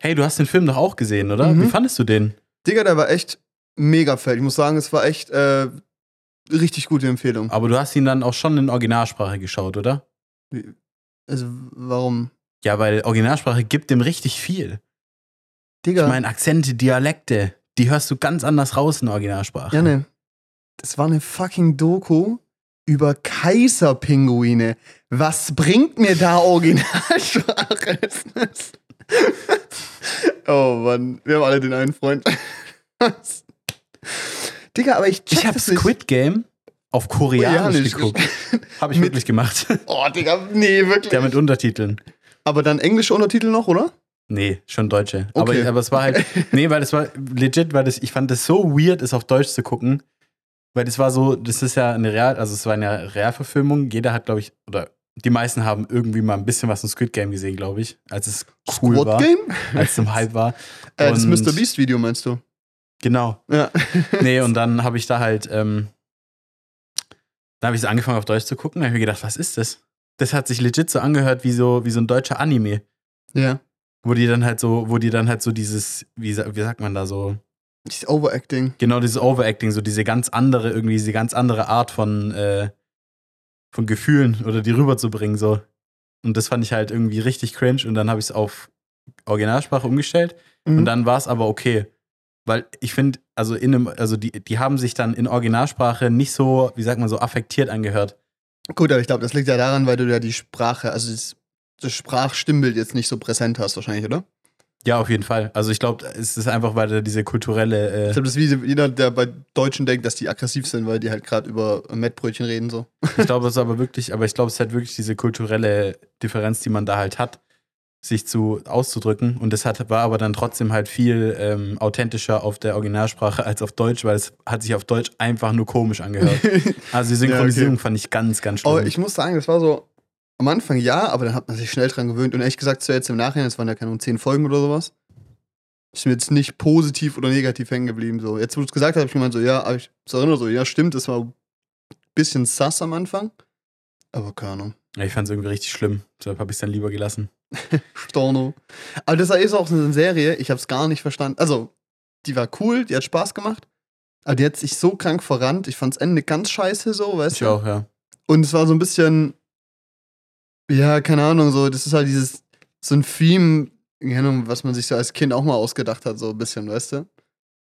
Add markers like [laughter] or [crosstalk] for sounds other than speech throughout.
Hey, du hast den Film doch auch gesehen, oder? Mhm. Wie fandest du den? Digga, der war echt mega fett. Ich muss sagen, es war echt äh, richtig gute Empfehlung. Aber du hast ihn dann auch schon in Originalsprache geschaut, oder? Also, warum? Ja, weil Originalsprache gibt dem richtig viel. Digga. Ich meine, Akzente, Dialekte, die hörst du ganz anders raus in Originalsprache. Ja, ne. Das war eine fucking Doku über Kaiserpinguine. Was bringt mir da Originalsprache? [laughs] oh Mann, wir haben alle den einen Freund. Digga, aber ich check Ich habe. Squid Game auf Koreanisch, Koreanisch geguckt. Habe ich Mit- wirklich gemacht. Oh, Digga, nee, wirklich. Der mit Untertiteln. aber dann englische Untertitel noch, oder? Nee, schon Deutsche. Okay. Aber, aber es war halt, [laughs] nee, weil es war legit, weil das, ich fand das so weird, es auf Deutsch zu gucken. Weil das war so, das ist ja eine Real, also es war eine Realverfilmung. Jeder hat, glaube ich, oder die meisten haben irgendwie mal ein bisschen was von Squid Game gesehen, glaube ich, als es cool Squad war, Game? als es im Hype war. Äh, das Mr. Beast Video meinst du? Genau. Ja. [laughs] Nee, und [laughs] dann habe ich da halt, ähm, da habe ich es angefangen auf Deutsch zu gucken. Da habe ich mir gedacht, was ist das? Das hat sich legit so angehört wie so, wie so ein deutscher Anime. ja. Wo die dann halt so, wo die dann halt so dieses, wie, wie sagt man da so, Dieses Overacting. genau dieses Overacting, so diese ganz andere, irgendwie diese ganz andere Art von, äh, von Gefühlen oder die rüberzubringen, so. Und das fand ich halt irgendwie richtig cringe und dann habe ich es auf Originalsprache umgestellt Mhm. und dann war es aber okay. Weil ich finde, also in einem, also die, die haben sich dann in Originalsprache nicht so, wie sagt man, so affektiert angehört. Gut, aber ich glaube, das liegt ja daran, weil du ja die Sprache, also das, das Sprachstimmbild jetzt nicht so präsent hast, wahrscheinlich, oder? Ja, auf jeden Fall. Also ich glaube, es ist einfach, weil da diese kulturelle, Ich äh, glaube, das ist wie jeder, der bei Deutschen denkt, dass die aggressiv sind, weil die halt gerade über Mettbrötchen reden, so. [laughs] ich glaube, es ist aber wirklich, aber ich glaube, es ist halt wirklich diese kulturelle Differenz, die man da halt hat, sich zu auszudrücken. Und das hat, war aber dann trotzdem halt viel ähm, authentischer auf der Originalsprache als auf Deutsch, weil es hat sich auf Deutsch einfach nur komisch angehört. [laughs] Also die Synchronisierung Ja, okay. fand ich ganz, ganz schlimm. Aber ich muss sagen, das war so am Anfang ja, aber dann hat man sich schnell dran gewöhnt. Und ehrlich gesagt, so jetzt im Nachhinein, es waren ja keine Ahnung, zehn Folgen oder sowas, ist mir jetzt nicht positiv oder negativ hängen geblieben. So. Jetzt, wo du es gesagt hast, habe ich gemeint, so, ja, ich erinnere so, ja, stimmt, es war ein bisschen sass am Anfang. Aber keine Ahnung. Ja, ich fand es irgendwie richtig schlimm. Deshalb habe ich es dann lieber gelassen. [laughs] Storno. Aber das ist auch so eine Serie, ich habe es gar nicht verstanden. Also, die war cool, die hat Spaß gemacht. Aber die hat sich so krank verrannt. Ich fand's Ende ganz scheiße so, weißt Ich du? auch, ja. Und es war so ein bisschen, ja, keine Ahnung, so, das ist halt dieses, so ein Theme, keine Ahnung, was man sich so als Kind auch mal ausgedacht hat, so ein bisschen, weißt du?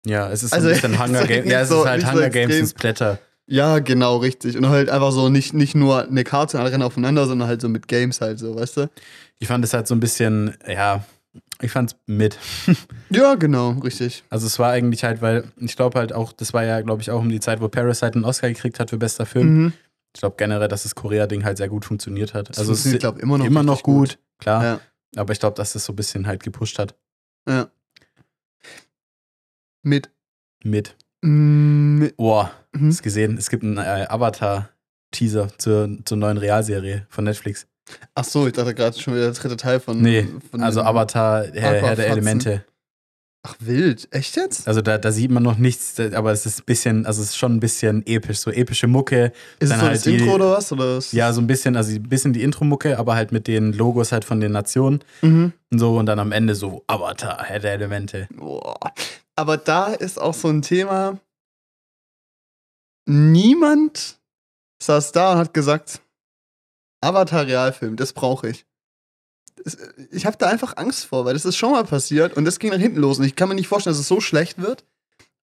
Ja, es ist Also, so ein bisschen es [laughs] Hunger Games. Ja, es so- ist halt nicht so Hunger Games und Splatter. Ja, genau, richtig. Und halt einfach so nicht, nicht nur eine Karte und alle rennen aufeinander, sondern halt so mit Games halt so, weißt du? Ich fand es halt so ein bisschen, ja, ich fand es mit. [laughs] Ja, genau, richtig. Also es war eigentlich halt, weil ich glaube halt auch, das war ja, glaube ich, auch um die Zeit, wo Parasite einen Oscar gekriegt hat für bester Film. Mhm. Ich glaube generell, dass das Korea-Ding halt sehr gut funktioniert hat. Das also es funktioniert, ist glaub, immer noch immer noch richtig gut, klar. Ja, Aber ich glaube, dass das so ein bisschen halt gepusht hat. ja. Mit. Mit. mm, mit Boah, mhm. hast gesehen, es gibt einen äh, Avatar-Teaser zur, zur neuen Realserie von Netflix. Ach so, ich dachte gerade schon wieder der dritte Teil von. Nee, von also Avatar, Herr, Herr der Aquafatzen. Elemente. Ach, wild. Echt jetzt? Also da, da sieht man noch nichts, aber es ist ein bisschen, also es ist schon ein bisschen episch, so epische Mucke. Ist dann es so halt das die- Intro oder was? Oder ist Ja, so ein bisschen, also ein bisschen die Intro-Mucke, aber halt mit den Logos halt von den Nationen Mhm. und so und dann am Ende so Avatar, Herr der Elemente. Boah. Aber da ist auch so ein Thema. Niemand saß da und hat gesagt, Avatar Realfilm, das brauche ich. Ich habe da einfach Angst vor, weil das ist schon mal passiert und das ging nach hinten los. Und ich kann mir nicht vorstellen, dass es so schlecht wird.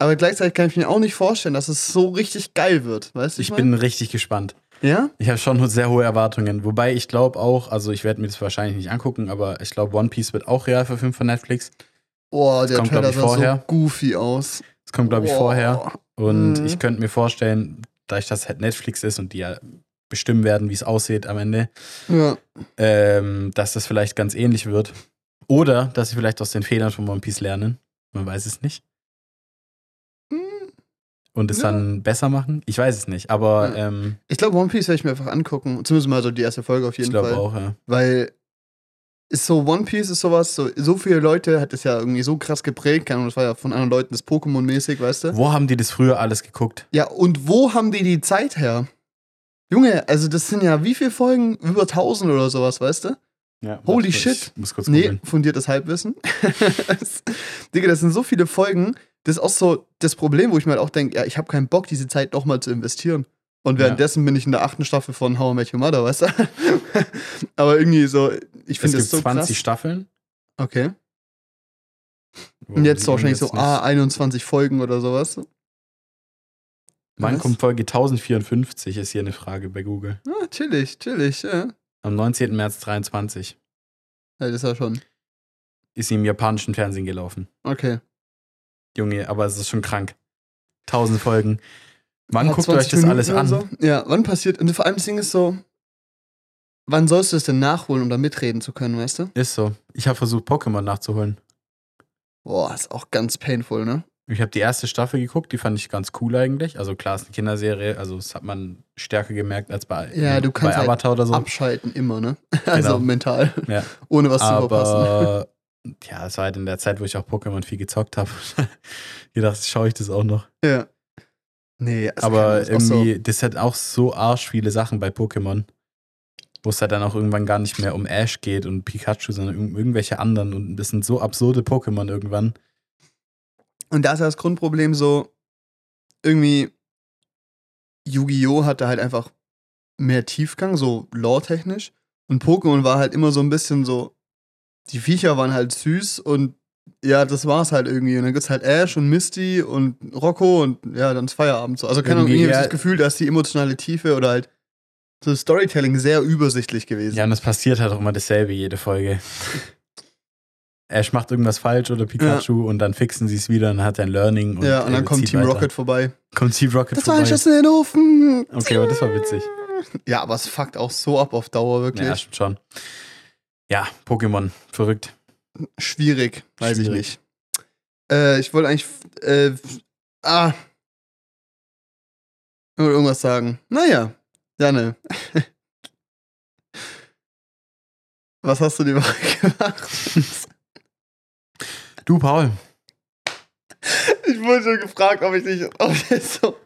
Aber gleichzeitig kann ich mir auch nicht vorstellen, dass es so richtig geil wird. Weißt du? Ich bin richtig gespannt. Ja? Ich habe schon sehr hohe Erwartungen. Wobei ich glaube auch, also ich werde mir das wahrscheinlich nicht angucken, aber ich glaube, One Piece wird auch real verfilmt von Netflix. Boah, der kommt, Trailer ich, sah so vorher. goofy aus. Das kommt, glaube ich, vorher. Und Mhm. ich könnte mir vorstellen, da ich das halt Netflix ist und die ja bestimmen werden, wie es aussieht am Ende, Ja. ähm, dass das vielleicht ganz ähnlich wird. Oder dass sie vielleicht aus den Fehlern von One Piece lernen. Man weiß es nicht. Hm. Und es Ja. dann besser machen? Ich weiß es nicht. Aber Ja. ähm, Ich glaube, One Piece werde ich mir einfach angucken. Zumindest mal so die erste Folge auf ich jeden glaube Fall. auch, ja. Weil ist so One Piece ist sowas, so, so viele Leute hat es ja irgendwie so krass geprägt, keine Ahnung, das war ja von anderen Leuten das Pokémon-mäßig, weißt du? Wo haben die das früher alles geguckt? Ja, und wo haben die die Zeit her? Junge, also das sind ja wie viele Folgen? Über 1000 oder sowas, weißt du? Ja, Holy warte, shit. Muss kurz Nee, fundiertes Halbwissen. [laughs] Digga, das sind so viele Folgen. Das ist auch so das Problem, wo ich mir halt auch denke, ja, ich habe keinen Bock, diese Zeit nochmal zu investieren. Und Ja. währenddessen bin ich in der achten Staffel von How I Met Your Mother, weißt du? [laughs] Aber irgendwie so, ich finde das so 20 krass. Staffeln. Okay. Und jetzt so wahrscheinlich so, jetzt nicht- ah, 21 Folgen oder sowas. Wann Was? kommt Folge 1054, ist hier eine Frage bei Google. Ah, chillig, chillig, ja. Am 19. März 23 Ja, das ist ja schon. ist sie im japanischen Fernsehen gelaufen. Okay. Junge, aber es ist schon krank. 1000 Folgen. Wann guckt ihr euch 20 das Minuten alles an? So? Ja, wann passiert, und vor allem das Ding ist so, wann sollst du das denn nachholen, um da mitreden zu können, weißt du? Ist so. Ich habe versucht, Pokémon nachzuholen. Boah, ist auch ganz painful, ne? Ich habe die erste Staffel geguckt, die fand ich ganz cool eigentlich. Also klar, es ist eine Kinderserie, also das hat man stärker gemerkt als bei, Ja, du kannst bei halt Avatar oder so. Abschalten immer, ne? [laughs] Also Genau. mental. Ja. Ohne was zu verpassen. Aber [laughs] ja, es war halt in der Zeit, wo ich auch Pokémon viel gezockt habe. [laughs] gedacht, schaue ich das auch noch. Ja. Nee, also Aber irgendwie, das hat auch so arsch viele Sachen bei Pokémon. Wo es halt dann auch irgendwann gar nicht mehr um Ash geht und Pikachu, sondern um irgendwelche anderen. Und das sind so absurde Pokémon irgendwann. Und da ist ja das Grundproblem so, irgendwie, Yu-Gi-Oh! hatte halt einfach mehr Tiefgang, so lore-technisch. Und Pokémon war halt immer so ein bisschen so, die Viecher waren halt süß und ja, das war's halt irgendwie. Und dann gibt's halt Ash und Misty und Rocco und ja, dann ist Feierabend so. Also keine Ahnung, Irgendwie, ja. das Gefühl, dass die emotionale Tiefe oder halt so Storytelling sehr übersichtlich gewesen. Ja, und es passiert halt auch immer dasselbe jede Folge. [laughs] Ash macht irgendwas falsch oder Pikachu und dann fixen sie es wieder und dann hat er ein Learning. Und ja, und dann kommt Team weiter. Rocket vorbei. Kommt Team Rocket Das war vorbei. ein Schuss in den Ofen. Okay, aber das war witzig. Ja, aber es fuckt auch so ab auf Dauer, wirklich. Ja, stimmt schon. Ja, Pokémon, verrückt. Schwierig, weiß ich Schwierig. nicht. Äh, ich wollte eigentlich. Äh, ah. Ich wollte irgendwas sagen. Naja, Janne. [laughs] Was hast du die Woche [laughs] gemacht? [laughs] Du, Paul. Ich wurde schon gefragt, ob ich nicht, ob das so,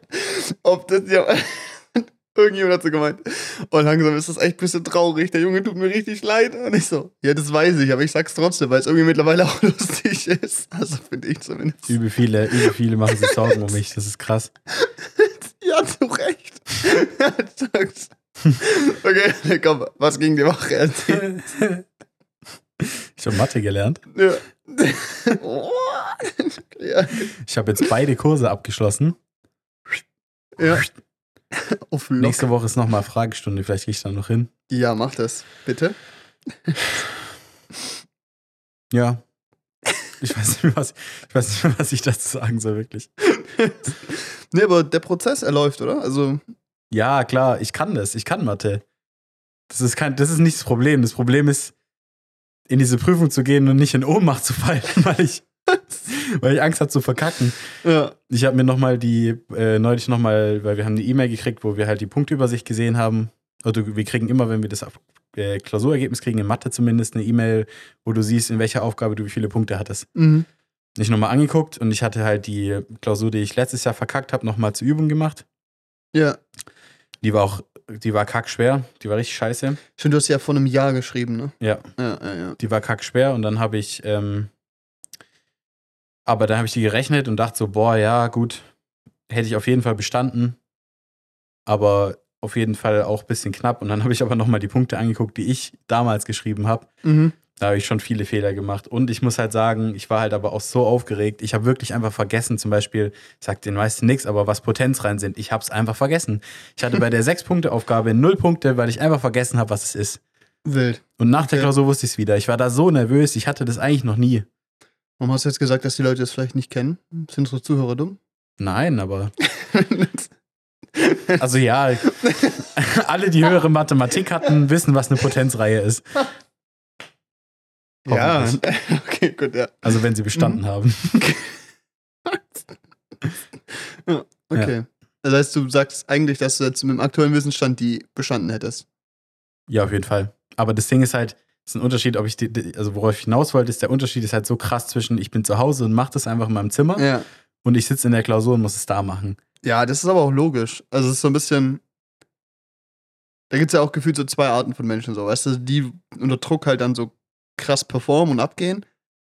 ob das ja, [laughs] irgendjemand hat so gemeint, oh langsam ist das echt ein bisschen traurig, der Junge tut mir richtig leid. Und ich so, ja, das weiß ich, aber ich sag's trotzdem, weil es irgendwie mittlerweile auch [laughs] lustig ist. Also finde ich zumindest. Übel viele, übel viele machen sich Sorgen um mich. Das ist krass. [laughs] Ja, zu Recht. Ja, sag's. okay, komm, was ging die Woche? Ich habe Mathe gelernt. Ja. Oh. ja. Ich habe jetzt beide Kurse abgeschlossen. ja. Auf. Nächste Woche ist nochmal Fragestunde. Vielleicht gehe ich dann noch hin. Ja, mach das, bitte. Ja. Ich weiß nicht mehr, was, ich, weiß nicht was ich dazu sagen soll, wirklich. Nee, aber der Prozess, er läuft, oder? Also, Ja, klar, ich kann das. Ich kann Mathe. Das ist, kein, das ist nicht das Problem. Das Problem ist, in diese Prüfung zu gehen und nicht in Ohnmacht zu fallen, [laughs] weil ich, weil ich Angst habe zu verkacken. ja. Ich habe mir nochmal die, äh, neulich nochmal, weil wir haben eine E-Mail gekriegt, wo wir halt die Punktübersicht gesehen haben. Oder wir kriegen immer, wenn wir das äh, Klausurergebnis kriegen, in Mathe zumindest, eine E-Mail, wo du siehst, in welcher Aufgabe du wie viele Punkte hattest. Mhm. Ich nochmal angeguckt und ich hatte halt die Klausur, die ich letztes Jahr verkackt habe, nochmal zur Übung gemacht. Ja. Die war auch, die war kackschwer, die war richtig scheiße. Schön, du hast ja vor einem Jahr geschrieben, ne? Ja, Ja, ja, ja. die war kackschwer und dann habe ich, ähm, aber dann habe ich die gerechnet und dachte so, boah, ja, gut, hätte ich auf jeden Fall bestanden, aber auf jeden Fall auch ein bisschen knapp. Und dann habe ich aber nochmal die Punkte angeguckt, die ich damals geschrieben habe. Mhm. Da habe ich schon viele Fehler gemacht. Und ich muss halt sagen, ich war halt aber auch so aufgeregt. Ich habe wirklich einfach vergessen, zum Beispiel, ich sag den meisten nichts, aber was Potenz rein sind, ich habe es einfach vergessen. Ich hatte bei der [laughs] Sechs-Punkte-Aufgabe null Punkte, weil ich einfach vergessen habe, was es ist. Wild. Und nach der Okay. Klausur wusste ich es wieder. Ich war da so nervös, ich hatte das eigentlich noch nie. Warum hast du jetzt gesagt, dass die Leute das vielleicht nicht kennen? Sind unsere Zuhörer dumm? Nein, aber. [laughs] Also ja, [laughs] alle, die höhere Mathematik hatten, wissen, was eine Potenzreihe ist. Ja. [laughs] Okay, gut, ja. Also wenn sie bestanden Mhm. haben. [laughs] Okay. Das heißt, du sagst eigentlich, dass du jetzt mit dem aktuellen Wissensstand die bestanden hättest. Ja, auf jeden Fall. Aber das Ding ist halt, es ist ein Unterschied, ob ich, die, die- also worauf ich hinaus wollte, ist, der Unterschied ist halt so krass zwischen, ich bin zu Hause und mache das einfach in meinem Zimmer Ja. und ich sitze in der Klausur und muss es da machen. Ja, das ist aber auch logisch. Also es ist so ein bisschen. Da gibt es ja auch gefühlt so zwei Arten von Menschen, so, weißt du, die unter Druck halt dann so krass performen und abgehen.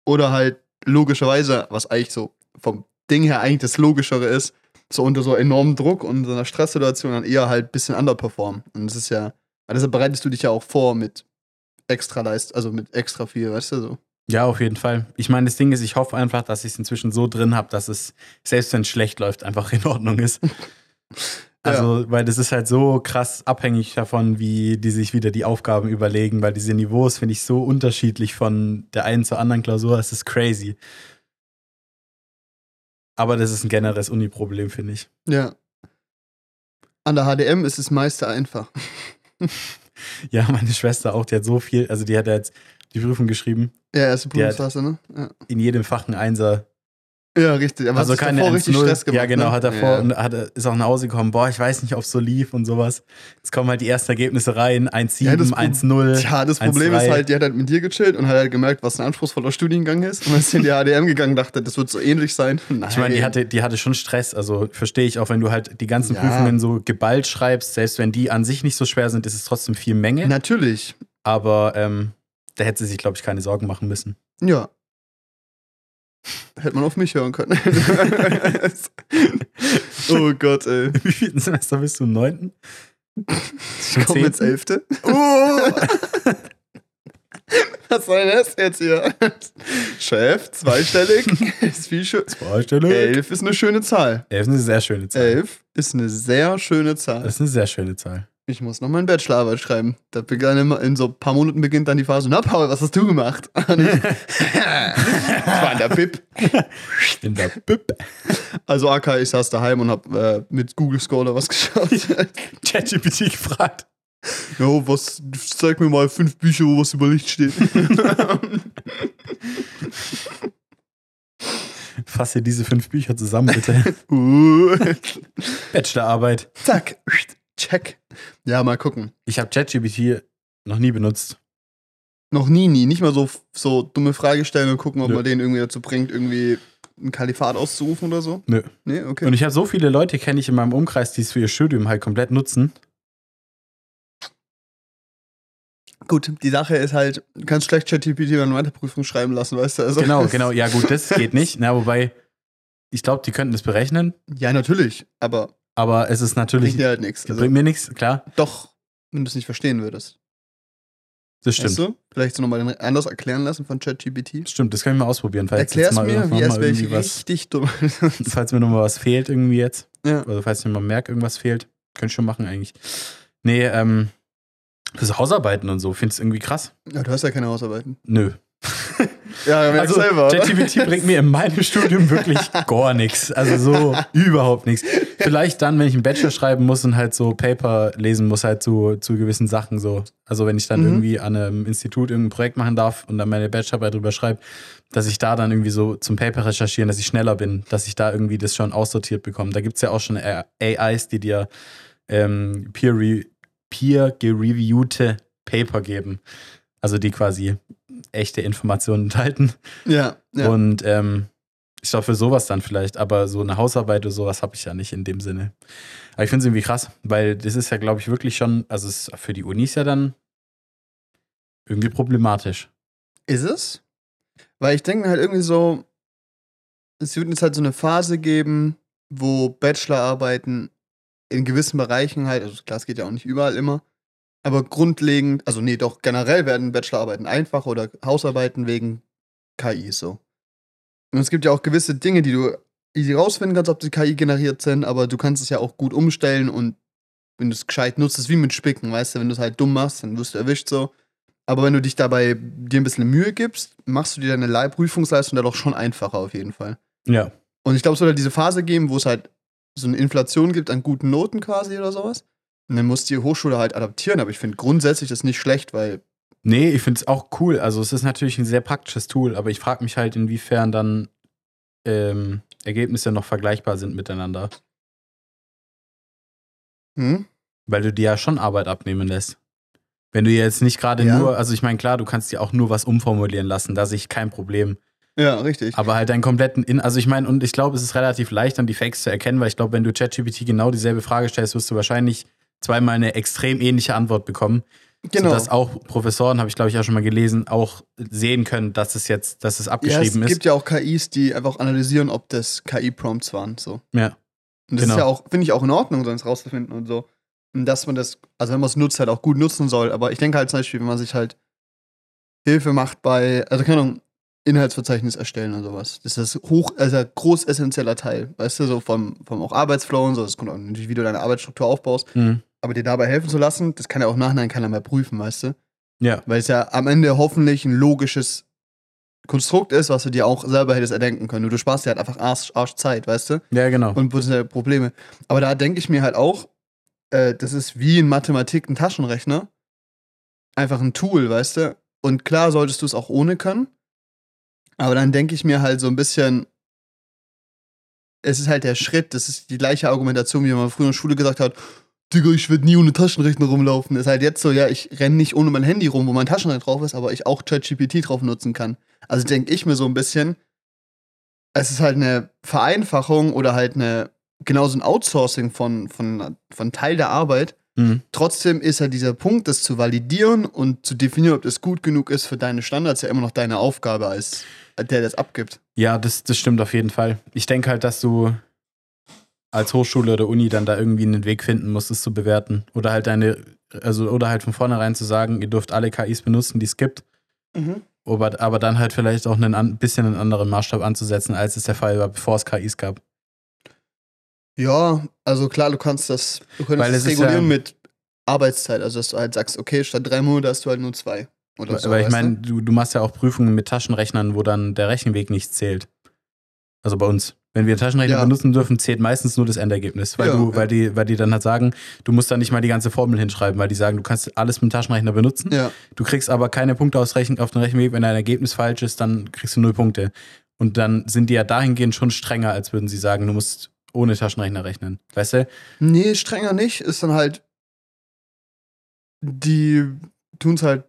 Oder halt logischerweise, was eigentlich so vom Ding her eigentlich das Logischere ist, so unter so enormem Druck und so einer Stresssituation dann eher halt ein bisschen underperformen. Und das ist ja, deshalb bereitest du dich ja auch vor mit extra Leist, also mit extra viel, weißt du so. Ja, auf jeden Fall. Ich meine, das Ding ist, ich hoffe einfach, dass ich es inzwischen so drin habe, dass es, selbst wenn es schlecht läuft, einfach in Ordnung ist. [laughs] Also, ja. weil das ist halt so krass abhängig davon, wie die sich wieder die Aufgaben überlegen, weil diese Niveaus finde ich so unterschiedlich von der einen zur anderen Klausur, es ist crazy. Aber das ist ein generelles Uni-Problem, finde ich. Ja. An der HDM ist es meiste einfach. [laughs] ja, meine Schwester auch, die hat so viel, also die hat jetzt die Prüfung geschrieben. Ja, erste Prüfungsphase, ne? Ja. In jedem Fach ein Einser ja, richtig. Aber also keine davor richtig Stress gemacht. Ja, genau, ne? hat davor ja. und hat, ist auch nach Hause gekommen. Boah, ich weiß nicht, ob es so lief und sowas. Jetzt kommen halt die ersten Ergebnisse rein: 1,7, ja, 1,0. Ja, das Problem 1, ist halt, die hat halt mit dir gechillt und hat halt gemerkt, was ein anspruchsvoller Studiengang ist. Und ist in die HDM gegangen dachte, das wird so ähnlich sein. Nein. [laughs] Ich meine, die hatte, die hatte schon Stress. Also verstehe ich auch, wenn du halt die ganzen ja. Prüfungen so geballt schreibst, selbst wenn die an sich nicht so schwer sind, ist es trotzdem viel Menge. Natürlich. Aber ähm, da hätte sie sich, glaube ich, keine Sorgen machen müssen. Ja, Hätte man auf mich hören können. [laughs] oh Gott, ey. [laughs] Wie viel Semester bist du? Im neunten? Ich komme ins elfte. Oh. [laughs] Was soll das jetzt hier? Chef, zweistellig. Ist viel schön. Zweistellig. Elf ist eine schöne Zahl. Elf ist eine sehr schöne Zahl. Elf ist eine sehr schöne Zahl. Das ist eine sehr schöne Zahl. Ich muss noch meine Bachelorarbeit schreiben. Da begann immer, in so ein paar Monaten beginnt dann die Phase, na Paul, was hast du gemacht? [laughs] ich war in der Bib. [laughs] In der Bib. Also AK, ich saß daheim und hab äh, mit Google Scholar was geschaut. [laughs] ChatGPT gefragt. Ja, was, zeig mir mal fünf Bücher, wo was über Licht steht. Fasse diese fünf Bücher zusammen, bitte. Uh. Bachelorarbeit. Zack. Check. Ja, mal gucken. Ich habe ChatGPT noch nie benutzt. Noch nie, nie. Nicht mal so, so dumme Fragestellungen gucken, ob Nö. man den irgendwie dazu bringt, irgendwie ein Kalifat auszurufen oder so? Nö. Nee, okay. Und ich habe so viele Leute, kenne ich in meinem Umkreis, die es für ihr Studium halt komplett nutzen. Gut, die Sache ist halt, du kannst schlecht ChatGPT eine Weiterprüfung schreiben lassen, weißt du? Also genau, [laughs] genau. Ja, gut, das geht nicht. Na, wobei, ich glaube, die könnten das berechnen. Ja, natürlich. Aber aber es ist natürlich. Bringt dir halt nichts. Also, bringt mir nichts, klar. Doch, wenn du es nicht verstehen würdest. Das stimmt. Weißt du? Vielleicht so nochmal anders erklären lassen von ChatGPT. Stimmt, das können wir mal ausprobieren. Falls Erklär's mal mir, wie es wäre ich richtig dumm. [laughs] falls mir nochmal was fehlt irgendwie jetzt. Ja. Also falls mir mal merkt, irgendwas fehlt. Könnt schon machen eigentlich. Nee, ähm, fürs Hausarbeiten und so, findest du irgendwie krass? Ja, du hast ja keine Hausarbeiten. Nö. [laughs] Ja, also selber. ChatGPT bringt mir in meinem Studium wirklich gar nichts. Also so überhaupt nichts. Vielleicht dann, wenn ich einen Bachelor schreiben muss und halt so Paper lesen muss, halt zu, zu gewissen Sachen so. Also wenn ich dann mhm. irgendwie an einem Institut irgendein Projekt machen darf und dann meine Bachelorarbeit drüber schreibe, dass ich da dann irgendwie so zum Paper recherchieren, dass ich schneller bin, dass ich da irgendwie das schon aussortiert bekomme. Da gibt es ja auch schon AIs, die dir ähm, peer-gereviewte Paper geben. Also die quasi echte Informationen [laughs] enthalten. Ja. ja. Und ähm, ich glaube, für sowas dann vielleicht, aber so eine Hausarbeit oder sowas habe ich ja nicht in dem Sinne. Aber ich finde es irgendwie krass, weil das ist ja, glaube ich, wirklich schon, also es ist für die Unis ja dann irgendwie problematisch. Ist es? Weil ich denke halt irgendwie so, es wird jetzt halt so eine Phase geben, wo Bachelorarbeiten in gewissen Bereichen halt, also klar, es geht ja auch nicht überall immer, aber grundlegend, also nee, doch generell werden Bachelorarbeiten einfacher oder Hausarbeiten wegen KI so. Und es gibt ja auch gewisse Dinge, die du easy rausfinden kannst, ob die KI generiert sind, aber du kannst es ja auch gut umstellen und wenn du es gescheit nutzt, ist wie mit Spicken, weißt du, wenn du es halt dumm machst, dann wirst du erwischt so. Aber wenn du dich dabei dir ein bisschen Mühe gibst, machst du dir deine Prüfungsleistung da doch schon einfacher auf jeden Fall. Ja. Und ich glaube, es wird halt diese Phase geben, wo es halt so eine Inflation gibt an guten Noten quasi oder sowas. Und dann muss die Hochschule halt adaptieren, aber ich finde grundsätzlich das nicht schlecht, weil. Nee, ich finde es auch cool. Also es ist natürlich ein sehr praktisches Tool, aber ich frage mich halt, inwiefern dann ähm, Ergebnisse noch vergleichbar sind miteinander. Hm? Weil du dir ja schon Arbeit abnehmen lässt. Wenn du jetzt nicht gerade ja. nur, also ich meine, klar, du kannst dir auch nur was umformulieren lassen, da sehe ich kein Problem. Ja, richtig. Aber halt deinen kompletten, In also ich meine, und ich glaube, es ist relativ leicht, dann die Fakes zu erkennen, weil ich glaube, wenn du ChatGPT genau dieselbe Frage stellst, wirst du wahrscheinlich zweimal eine extrem ähnliche Antwort bekommen. Genau. Sodass auch Professoren, habe ich glaube ich auch schon mal gelesen, auch sehen können, dass es jetzt, dass es ja, es abgeschrieben gibt ist. ja auch KIs, die einfach analysieren, ob das KI-Prompts waren. So. Ja. Und das Genau. ist ja auch, finde ich, auch in Ordnung, sonst rauszufinden und so. Und dass man das, also wenn man es nutzt, halt auch gut nutzen soll. Aber ich denke halt zum Beispiel, wenn man sich halt Hilfe macht bei, also keine Ahnung, Inhaltsverzeichnis erstellen und sowas. Das ist hoch, also ein groß essentieller Teil, weißt du, so vom, vom auch Arbeitsflow und so. Das kommt auch natürlich, wie du deine Arbeitsstruktur aufbaust. Mhm. Aber dir dabei helfen zu lassen, das kann ja auch nachher keiner mehr prüfen, weißt du? Ja. Weil es ja am Ende hoffentlich ein logisches Konstrukt ist, was du dir auch selber hättest erdenken können. Du sparst dir halt einfach Arsch, Arsch Zeit, weißt du? Ja, genau. und potenzielle Probleme. Aber da denke ich mir halt auch, äh, das ist wie in Mathematik ein Taschenrechner. Einfach ein Tool, weißt du? Und klar solltest du es auch ohne können. Aber dann denke ich mir halt so ein bisschen, es ist halt der Schritt, das ist die gleiche Argumentation, wie man früher in der Schule gesagt hat, Digga, ich werde nie ohne Taschenrechner rumlaufen. Ist halt jetzt so, ja, ich renne nicht ohne mein Handy rum, wo mein Taschenrechner drauf ist, aber ich auch ChatGPT drauf nutzen kann. Also denke ich mir so ein bisschen, es ist halt eine Vereinfachung oder halt eine, genauso ein Outsourcing von, von, von Teil der Arbeit. Mhm. Trotzdem ist halt dieser Punkt, das zu validieren und zu definieren, ob das gut genug ist für deine Standards, ja immer noch deine Aufgabe als der das abgibt. Ja, das, das stimmt auf jeden Fall. Ich denke halt, dass du als Hochschule oder Uni dann da irgendwie einen Weg finden musst, es zu bewerten. Oder halt deine, also, oder halt von vornherein zu sagen, ihr dürft alle KIs benutzen, die es gibt. Aber, aber dann halt vielleicht auch einen an, bisschen einen anderen Maßstab anzusetzen, als es der Fall war, bevor es KIs gab. Ja, also klar, du kannst das, du könntest das regulieren ja- mit Arbeitszeit. Also dass du halt sagst, okay, statt drei Monate hast du halt nur zwei. Oder so, Weil ich meine, du, du machst ja auch Prüfungen mit Taschenrechnern, wo dann der Rechenweg nicht zählt. Also bei uns. Wenn wir Taschenrechner Ja. benutzen dürfen, zählt meistens nur das Endergebnis. Weil, Ja, du, weil, die, weil die dann halt sagen, du musst da nicht mal die ganze Formel hinschreiben, weil die sagen, du kannst alles mit dem Taschenrechner benutzen. du? Ja, Du kriegst aber keine Punkte auf den Rechenweg. Wenn dein Ergebnis falsch ist, dann kriegst du null Punkte. Und dann sind die ja dahingehend schon strenger, als würden sie sagen, du musst ohne Taschenrechner rechnen. Weißt du? nee, strenger nicht, ist dann halt, die tun es halt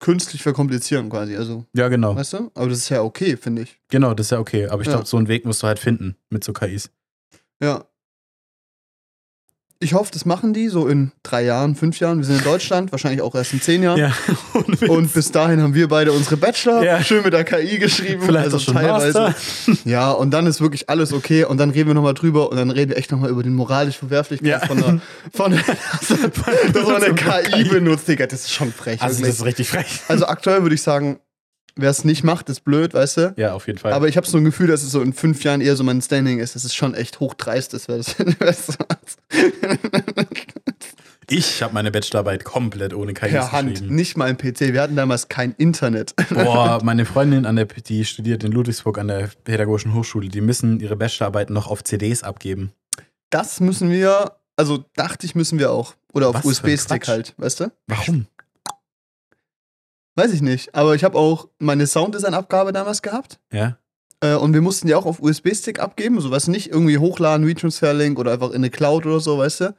künstlich verkomplizieren quasi, also, Ja, genau. weißt du? Aber das ist ja okay, finde ich. Genau, das ist ja okay. Aber ich Ja. glaube, so einen Weg musst du halt finden mit so KIs. Ja. Ich hoffe, das machen die so in drei Jahren, fünf Jahren. Wir sind in Deutschland, wahrscheinlich auch erst in zehn Jahren. Ja, [laughs] Und bis dahin haben wir beide unsere Bachelor Ja. schön mit der KI geschrieben. vielleicht also auch schon teilweise. Master. [laughs] Ja, und dann ist wirklich alles okay. Und dann reden wir nochmal drüber und dann reden wir echt nochmal über den moralisch Verwerflichkeit Ja. von der, von der, dass man eine KI benutzt, Digga. Das ist schon frech. Also, das ist richtig frech. also aktuell würde ich sagen, wer es nicht macht, ist blöd, weißt du? Ja, auf jeden Fall. Aber ich habe so ein Gefühl, dass es so in fünf Jahren eher so mein Standing ist. Das ist schon echt hochdreist ist, wer das, wer das [laughs] ich habe meine Bachelorarbeit komplett ohne KIs per Hand, nicht mal ein PC. Wir hatten damals kein Internet. [laughs] Boah, meine Freundin, an der, die studiert in Ludwigsburg an der Pädagogischen Hochschule, die müssen ihre Bachelorarbeiten noch auf CDs abgeben. Das müssen wir, also dachte ich, müssen wir auch. Oder auf USB-Stick halt, weißt du? Warum? Weiß ich nicht. Aber ich habe auch meine Sounddesign-Abgabe damals gehabt. Ja. Äh, und wir mussten die auch auf USB-Stick abgeben. So, weißt du, nicht irgendwie hochladen, Retransfer-Link oder einfach in eine Cloud oder so, weißt du?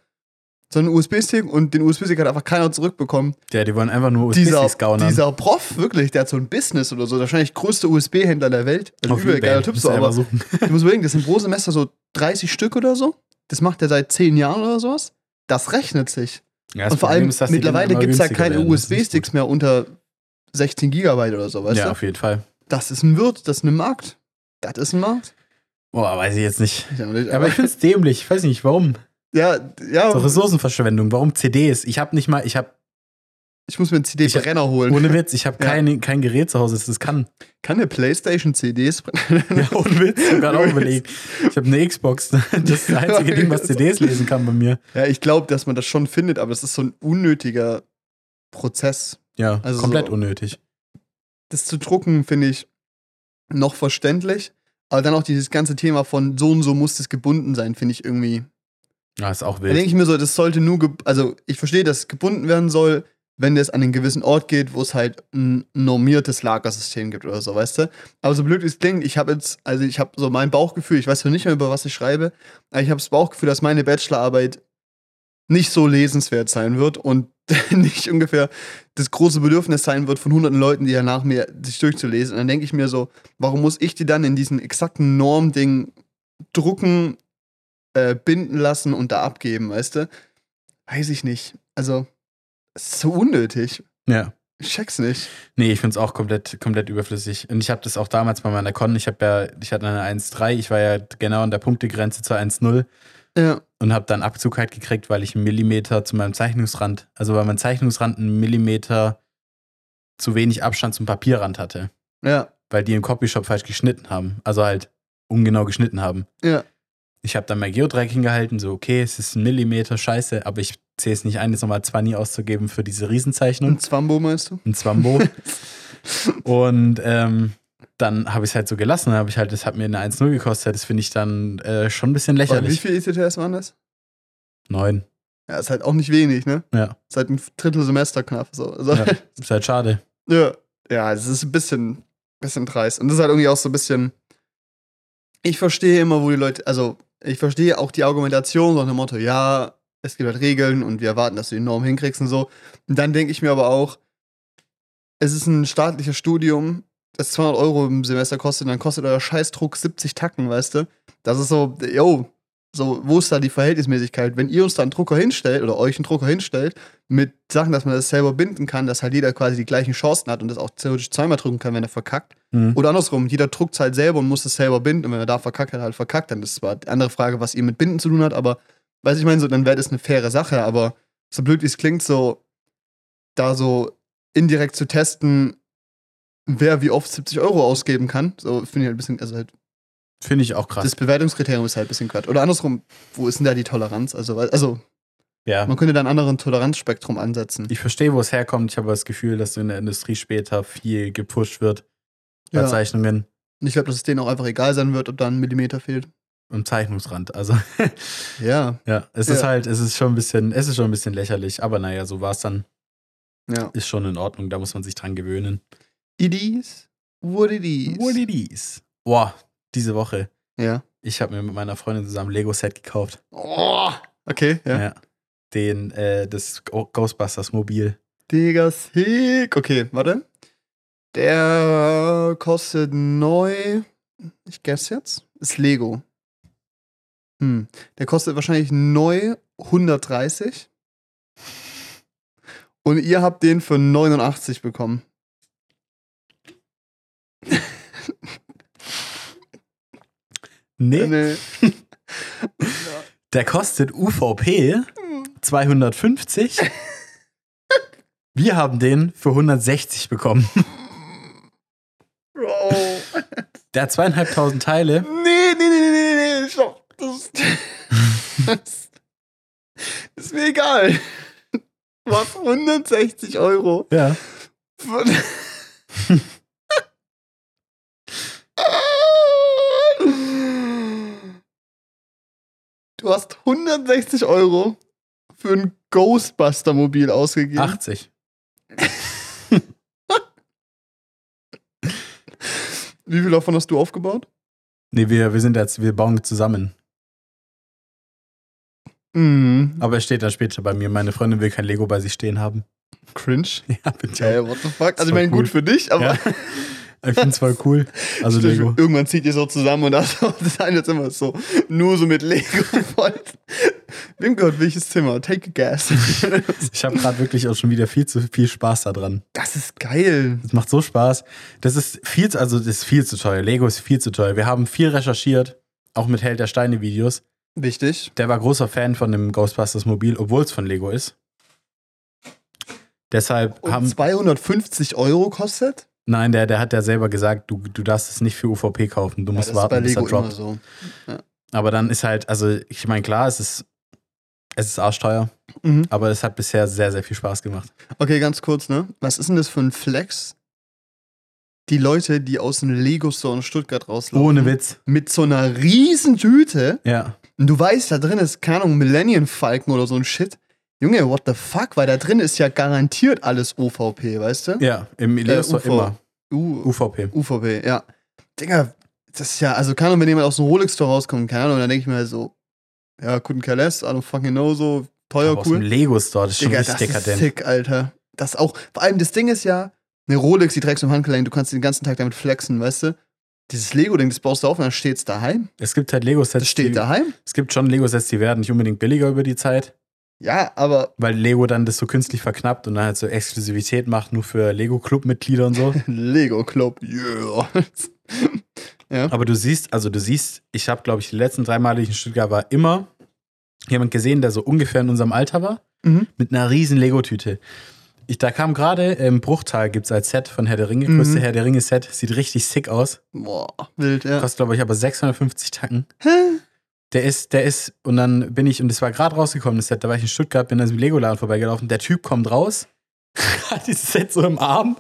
Sondern USB-Stick und den USB-Stick hat einfach keiner zurückbekommen. Ja, die wollen einfach nur USB-Sticks gaunern. dieser Prof, wirklich, der hat so ein Business oder so. Wahrscheinlich größte USB-Händler der Welt. Also Auf übel geiler Typ so, aber suchen. du musst überlegen, das sind pro Semester so 30 Stück oder so. Das macht er seit 10 Jahren oder sowas. Das rechnet sich. Ja, das und vor allem ist, mittlerweile gibt es ja keine USB-Sticks mehr unter 16 Gigabyte oder so, gut. weißt Ja, du? auf jeden Fall. Das ist ein Wirt, das ist ein Markt. Das ist ein Markt. Boah, weiß ich jetzt nicht. Ja, aber, Aber ich finde es dämlich. Ich weiß nicht, warum. ja, ja So Ressourcenverschwendung. Warum CDs? Ich habe nicht mal, ich habe, ich muss mir einen CD-Brenner holen. ohne Witz, ich habe Ja. kein, kein Gerät zu Hause, das das kann. Kann eine Playstation CDs brennen? [laughs] [laughs] Ja, ohne Witz. Ich habe gerade auch überlegt. Ich habe eine Xbox. [laughs] Das ist das einzige Ding, was CDs lesen kann bei mir. Ja, ich glaube, dass man das schon findet, aber das ist so ein unnötiger Prozess. Ja, Also komplett so- unnötig. Das zu drucken, finde ich noch verständlich. Aber dann auch dieses ganze Thema von so und so muss das gebunden sein, finde ich irgendwie. Ja, ist auch Da denke wild. ich mir so, das sollte nur, also ich verstehe, dass es gebunden werden soll, wenn das an einen gewissen Ort geht, wo es halt ein normiertes Lagersystem gibt oder so, weißt du? Aber so blöd wie es klingt, ich habe jetzt, also ich habe so mein Bauchgefühl, ich weiß zwar nicht mehr, über was ich schreibe, aber ich habe das Bauchgefühl, dass meine Bachelorarbeit nicht so lesenswert sein wird und [laughs] nicht ungefähr das große Bedürfnis sein wird von hunderten Leuten, die ja nach mir sich durchzulesen. Und dann denke ich mir so, warum muss ich die dann in diesen exakten Normding drucken, äh, binden lassen und da abgeben, weißt du? weiß ich nicht. Also, es ist so unnötig. Ja. Ich check's nicht. Nee, ich finde es auch komplett, komplett überflüssig. Und ich habe das auch damals bei meiner Con, ich habe ja, ich hatte eine 1,3, ich war ja genau an der Punktegrenze zur 1,0 Ja. Und habe dann Abzug halt gekriegt, weil ich einen Millimeter zu meinem Zeichnungsrand, also weil mein Zeichnungsrand einen Millimeter zu wenig Abstand zum Papierrand hatte, Ja. weil die im Copyshop falsch geschnitten haben, also halt ungenau geschnitten haben. Ja. Ich habe dann mein Geodreieck hingehalten, so okay, es ist ein Millimeter, scheiße, aber ich zähle es nicht ein, jetzt nochmal 20 auszugeben für diese Riesenzeichnung. Und Zwambo meinst du? ein Zwambo. [laughs] und ähm, dann habe ich es halt so gelassen. Dann habe ich halt, das hat mir eine 1-0 gekostet. Das finde ich dann äh, schon ein bisschen Wie lächerlich. viele ECTS waren das? Neun. Ja, ist halt auch nicht wenig, ne? Ja. Ist halt ein Drittel Semester knapp. So. Also, ja. Ist halt schade. [laughs] Ja, ja, es ist ein bisschen, bisschen dreist. Und das ist halt irgendwie auch so ein bisschen. Ich verstehe immer, wo die Leute, also ich verstehe auch die Argumentation so nach dem Motto, ja, es gibt halt Regeln und wir erwarten, dass du die Norm hinkriegst und so. Und dann denke ich mir aber auch, es ist ein staatliches Studium, das 200 Euro im Semester kostet, dann kostet euer Scheißdruck 70 Tacken, weißt du? Das ist so, yo, so, wo ist da die Verhältnismäßigkeit? Wenn ihr uns da einen Drucker hinstellt oder euch einen Drucker hinstellt, mit Sachen, dass man das selber binden kann, dass halt jeder quasi die gleichen Chancen hat und das auch theoretisch zweimal drücken kann, wenn er verkackt. Mhm. Oder andersrum, jeder druckt halt selber und muss es selber binden und wenn er da verkackt hat, halt verkackt. Dann ist zwar die andere Frage, was ihr mit Binden zu tun hat, aber, weiß ich meine, so, dann wäre das eine faire Sache, aber so blöd wie es klingt, so, da so indirekt zu testen, wer wie oft 70 Euro ausgeben kann, so finde ich halt ein bisschen, also halt, Finde ich auch krass. das Bewertungskriterium ist halt ein bisschen Quatsch. Oder andersrum, wo ist denn da die Toleranz? Also, also ja. man könnte da einen anderen Toleranzspektrum ansetzen. Ich verstehe, wo es herkommt. Ich habe das Gefühl, dass so in der Industrie später viel gepusht wird bei Ja. Zeichnungen Und ich glaube, dass es denen auch einfach egal sein wird, ob da ein Millimeter fehlt. und Zeichnungsrand. Also [laughs] Ja, ja, es ist Ja. halt, es ist schon ein bisschen, es ist schon ein bisschen lächerlich. Aber naja, so war es dann. ja. Ist schon in Ordnung. Da muss man sich dran gewöhnen. It is what it is. What it is. Boah, diese Woche. Ja. Ich habe mir mit meiner Freundin zusammen ein Lego-Set gekauft. Oh, okay, ja. Ja. Den, äh, das Go- Ghostbusters Mobil. Digga, sick. Okay, warte. Der kostet neu. Ich guess jetzt. Ist Lego. Hm. Der kostet wahrscheinlich neu 130. Und ihr habt den für 89 bekommen. Nee, Nee. [laughs] der kostet UVP 250. Wir haben den für 160 bekommen. Bro. Der hat zweieinhalbtausend Teile. Nee, nee, nee, nee, nee, nee, stopp. Das, das, das ist mir egal. Du hast 160 Euro. Ja. Für- Du hast 160 Euro für ein Ghostbuster-Mobil ausgegeben. 80. [laughs] Wie viel davon hast du aufgebaut? Nee, wir, wir sind jetzt, wir bauen zusammen. Mhm. Aber es steht dann später bei mir. Meine Freundin will kein Lego bei sich stehen haben. Cringe. [laughs] Ja, bitte. Ey, what the fuck? Also, ich meine, cool. gut für dich, aber. Ja. [laughs] Ich finde es voll cool. Also Stimmt, Lego. Irgendwann zieht ihr so zusammen und [laughs] das, das eine ist immer so, nur so mit Lego [laughs] voll. Wem gehört welches Zimmer? Take a guess. [laughs] Ich habe gerade wirklich auch schon wieder viel zu viel Spaß daran. Das ist geil. Das macht so Spaß. Das ist viel, zu- also das ist viel zu teuer. Lego ist viel zu teuer. Wir haben viel recherchiert, auch mit Held der Steine Videos. Wichtig. Der war großer Fan von dem Ghostbusters Mobil, obwohl es von Lego ist. Deshalb Und haben, 250 Euro kostet? Nein, der, der hat ja selber gesagt, du, du darfst es nicht für UVP kaufen, du Ja, musst warten, bis er droppt. so. Aber dann ist halt, also ich meine, klar, es ist, es ist arschteuer, Mhm. aber es hat bisher sehr, sehr viel Spaß gemacht. Okay, ganz kurz, ne? Was ist denn das für ein Flex? Die Leute, die aus dem Lego Store in Stuttgart rauslaufen. Ohne Witz. Mit so einer riesen Tüte. Ja. Und du weißt, da drin ist, keine Ahnung, Millennium Falcon oder so ein Shit. Junge, what the fuck? Weil da drin ist ja garantiert alles OVP, weißt du? Ja, im Store UV. immer. U UVP. UVP, ja. Digga, das ist ja, also keine Ahnung, wenn jemand aus dem Rolex Store rauskommt, keine Ahnung, dann denke ich mir halt so, ja, care less, I don't fucking know, so teuer, Aber aus dem cool. Lego Store, das ist schon Digga, richtig das ist dekadent. sick, Alter. Das auch, vor allem das Ding ist ja, eine Rolex, die trägst du im Handgelenk, du kannst den ganzen Tag damit flexen, weißt du? Dieses Lego-Ding, das baust du auf und dann steht's daheim. Es gibt halt Lego-Sets, Das steht die, daheim. es gibt schon Lego-Sets, die werden nicht unbedingt billiger über die Zeit. Ja, aber Weil Lego dann das so künstlich verknappt und dann halt so Exklusivität macht, nur für Lego-Club-Mitglieder und so. [laughs] Lego Club, yeah. [laughs] ja. Aber du siehst, also du siehst, ich habe, glaube ich, die letzten drei Male, die ich in Stuttgart war, immer jemand gesehen, der so ungefähr in unserem Alter war, Mhm. mit einer riesen Lego-Tüte. Ich, da kam gerade im Bruchtal, gibt es als Set von Herr der Ringe, Mhm. größte Herr der Ringe-Set, sieht richtig sick aus. Boah, wild, ja. Kostet, glaube ich, aber 650 Tacken. Der ist, der ist, und dann bin ich, und das war gerade rausgekommen, das Set, da war ich in Stuttgart, bin an diesem Lego-Laden vorbeigelaufen, der Typ kommt raus, [laughs] hat dieses Set so im Arm,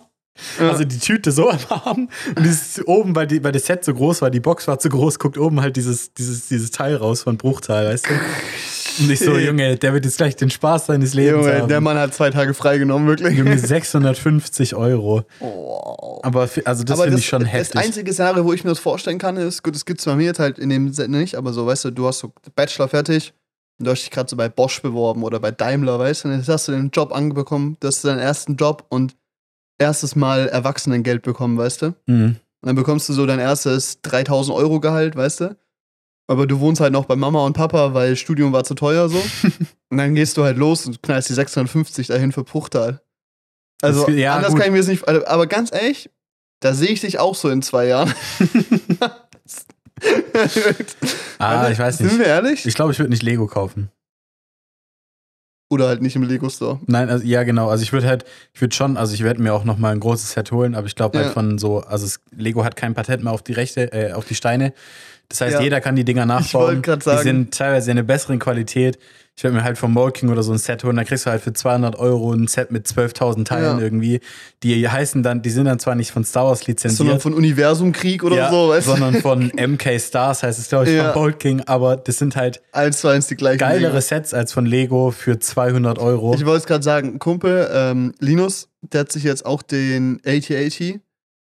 Ja. also die Tüte so im Arm, und dieses oben, weil, die, weil das Set so groß war, die Box war zu groß, guckt oben halt dieses, dieses, dieses Teil raus von Bruchteil, weißt du? Und ich so, Junge, der wird jetzt gleich den Spaß seines Lebens Junge, haben. der Mann hat zwei Tage freigenommen, wirklich. Junge, 650 Euro. Oh. Aber, also das finde das, ich schon das heftig. einzige Szenario, wo ich mir das vorstellen kann, ist, gut, das gibt es bei mir jetzt halt in dem Set nicht, aber so, weißt du, du hast so Bachelor fertig und du hast dich gerade so bei Bosch beworben oder bei Daimler, weißt du, und jetzt hast du den Job angebekommen, das ist deinen ersten Job und erstes Mal Erwachsenengeld bekommen, weißt du? Mhm. Und dann bekommst du so dein erstes 3000 Euro Gehalt, weißt du? Aber du wohnst halt noch bei Mama und Papa, weil Studium war zu teuer so. [laughs] und dann gehst du halt los und knallst die 650 dahin für Bruchtal. Also Das- ja, anders gut. kann ich mir das nicht. also, Aber ganz ehrlich, da sehe ich dich auch so in zwei Jahren. [laughs] Ah, ich weiß Sind nicht. wir ehrlich? Ich glaube, ich würde nicht Lego kaufen. Oder halt nicht im Lego Store. Nein, also, ja, genau. Also ich würde halt, ich würde schon, also ich werde mir auch noch mal ein großes Set holen, aber ich glaube halt Ja. von so, also es, Lego hat kein Patent mehr auf die Rechte, äh, auf die Steine. Das heißt, Ja. jeder kann die Dinger nachbauen. wollte grad sagen. Die sind teilweise in einer besseren Qualität. Ich werde mir halt vom Molking oder so ein Set holen, da kriegst du halt für 200 Euro ein Set mit 12.000 Teilen Ja. irgendwie. Die heißen dann, die sind dann zwar nicht von Star Wars lizenziert. Sondern von Universumkrieg oder ja, so, weißt du? sondern von MK Stars heißt es, glaube ich, Ja. von Bolt King, aber das sind halt Eins zu eins die gleichen. geilere Dinge. Sets als von Lego für 200 Euro. Ich wollte es gerade sagen, Kumpel, ähm, Linus, der hat sich jetzt auch den AT-AT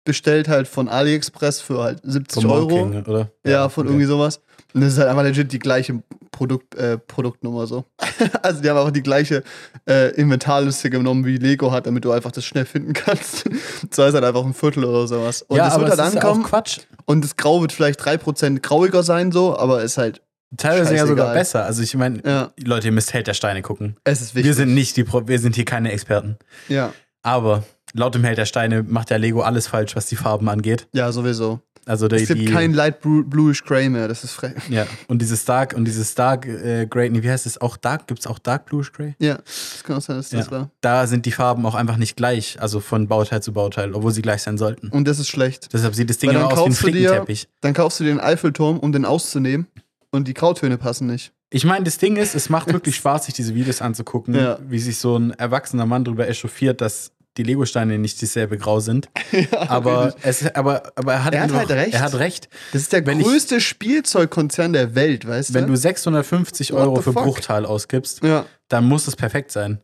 bestellt, halt von AliExpress für halt 70 Vom Euro. Molking, oder? Ja, von okay. irgendwie sowas. Und das ist halt einfach legit die gleiche Produkt, äh, Produktnummer so. [laughs] also die haben einfach die gleiche äh, Inventarliste genommen, wie Lego hat, damit du einfach das schnell finden kannst. [laughs] so ist halt einfach ein Viertel oder sowas. Und ja, das aber wird halt ja ankommen auch Quatsch. und das Grau wird vielleicht 3% grauiger sein, so, aber ist halt, Teilweise ja sogar besser. Also ich meine, ja, Leute, ihr müsst Held der Steine gucken. es ist wichtig. Wir sind nicht die, Pro wir sind hier keine Experten. ja, Aber laut dem Held der Steine macht ja Lego alles falsch, was die Farben angeht. ja, sowieso. Also die, Es gibt die kein light bluish gray mehr, das ist frech. ja und dieses Dark und dieses Dark äh, Grey, nee, wie heißt es auch Dark? Gibt es auch Dark Bluish Grey? Ja, das kann auch sein, dass das Ja. war. Da sind die Farben auch einfach nicht gleich, also von Bauteil zu Bauteil, obwohl sie gleich sein sollten. Und das ist schlecht. Deshalb sieht das Ding immer aus wie ein du dir- Flickenteppich. Dann kaufst du dir den Eiffelturm, um den auszunehmen und die Grautöne passen nicht. Ich meine, das Ding ist, es macht [laughs] wirklich Spaß, sich diese Videos anzugucken, Ja. wie sich so ein erwachsener Mann darüber echauffiert, dass die Lego-Steine nicht dieselbe Grau sind. [laughs] ja, Aber, es, aber, aber er hat, Er hat noch, halt recht. Er hat recht. das ist der wenn ich- größte Spielzeugkonzern der Welt, weißt Wenn du? du 650 What Euro für fuck? Bruchteil ausgibst, ja, dann muss es perfekt sein.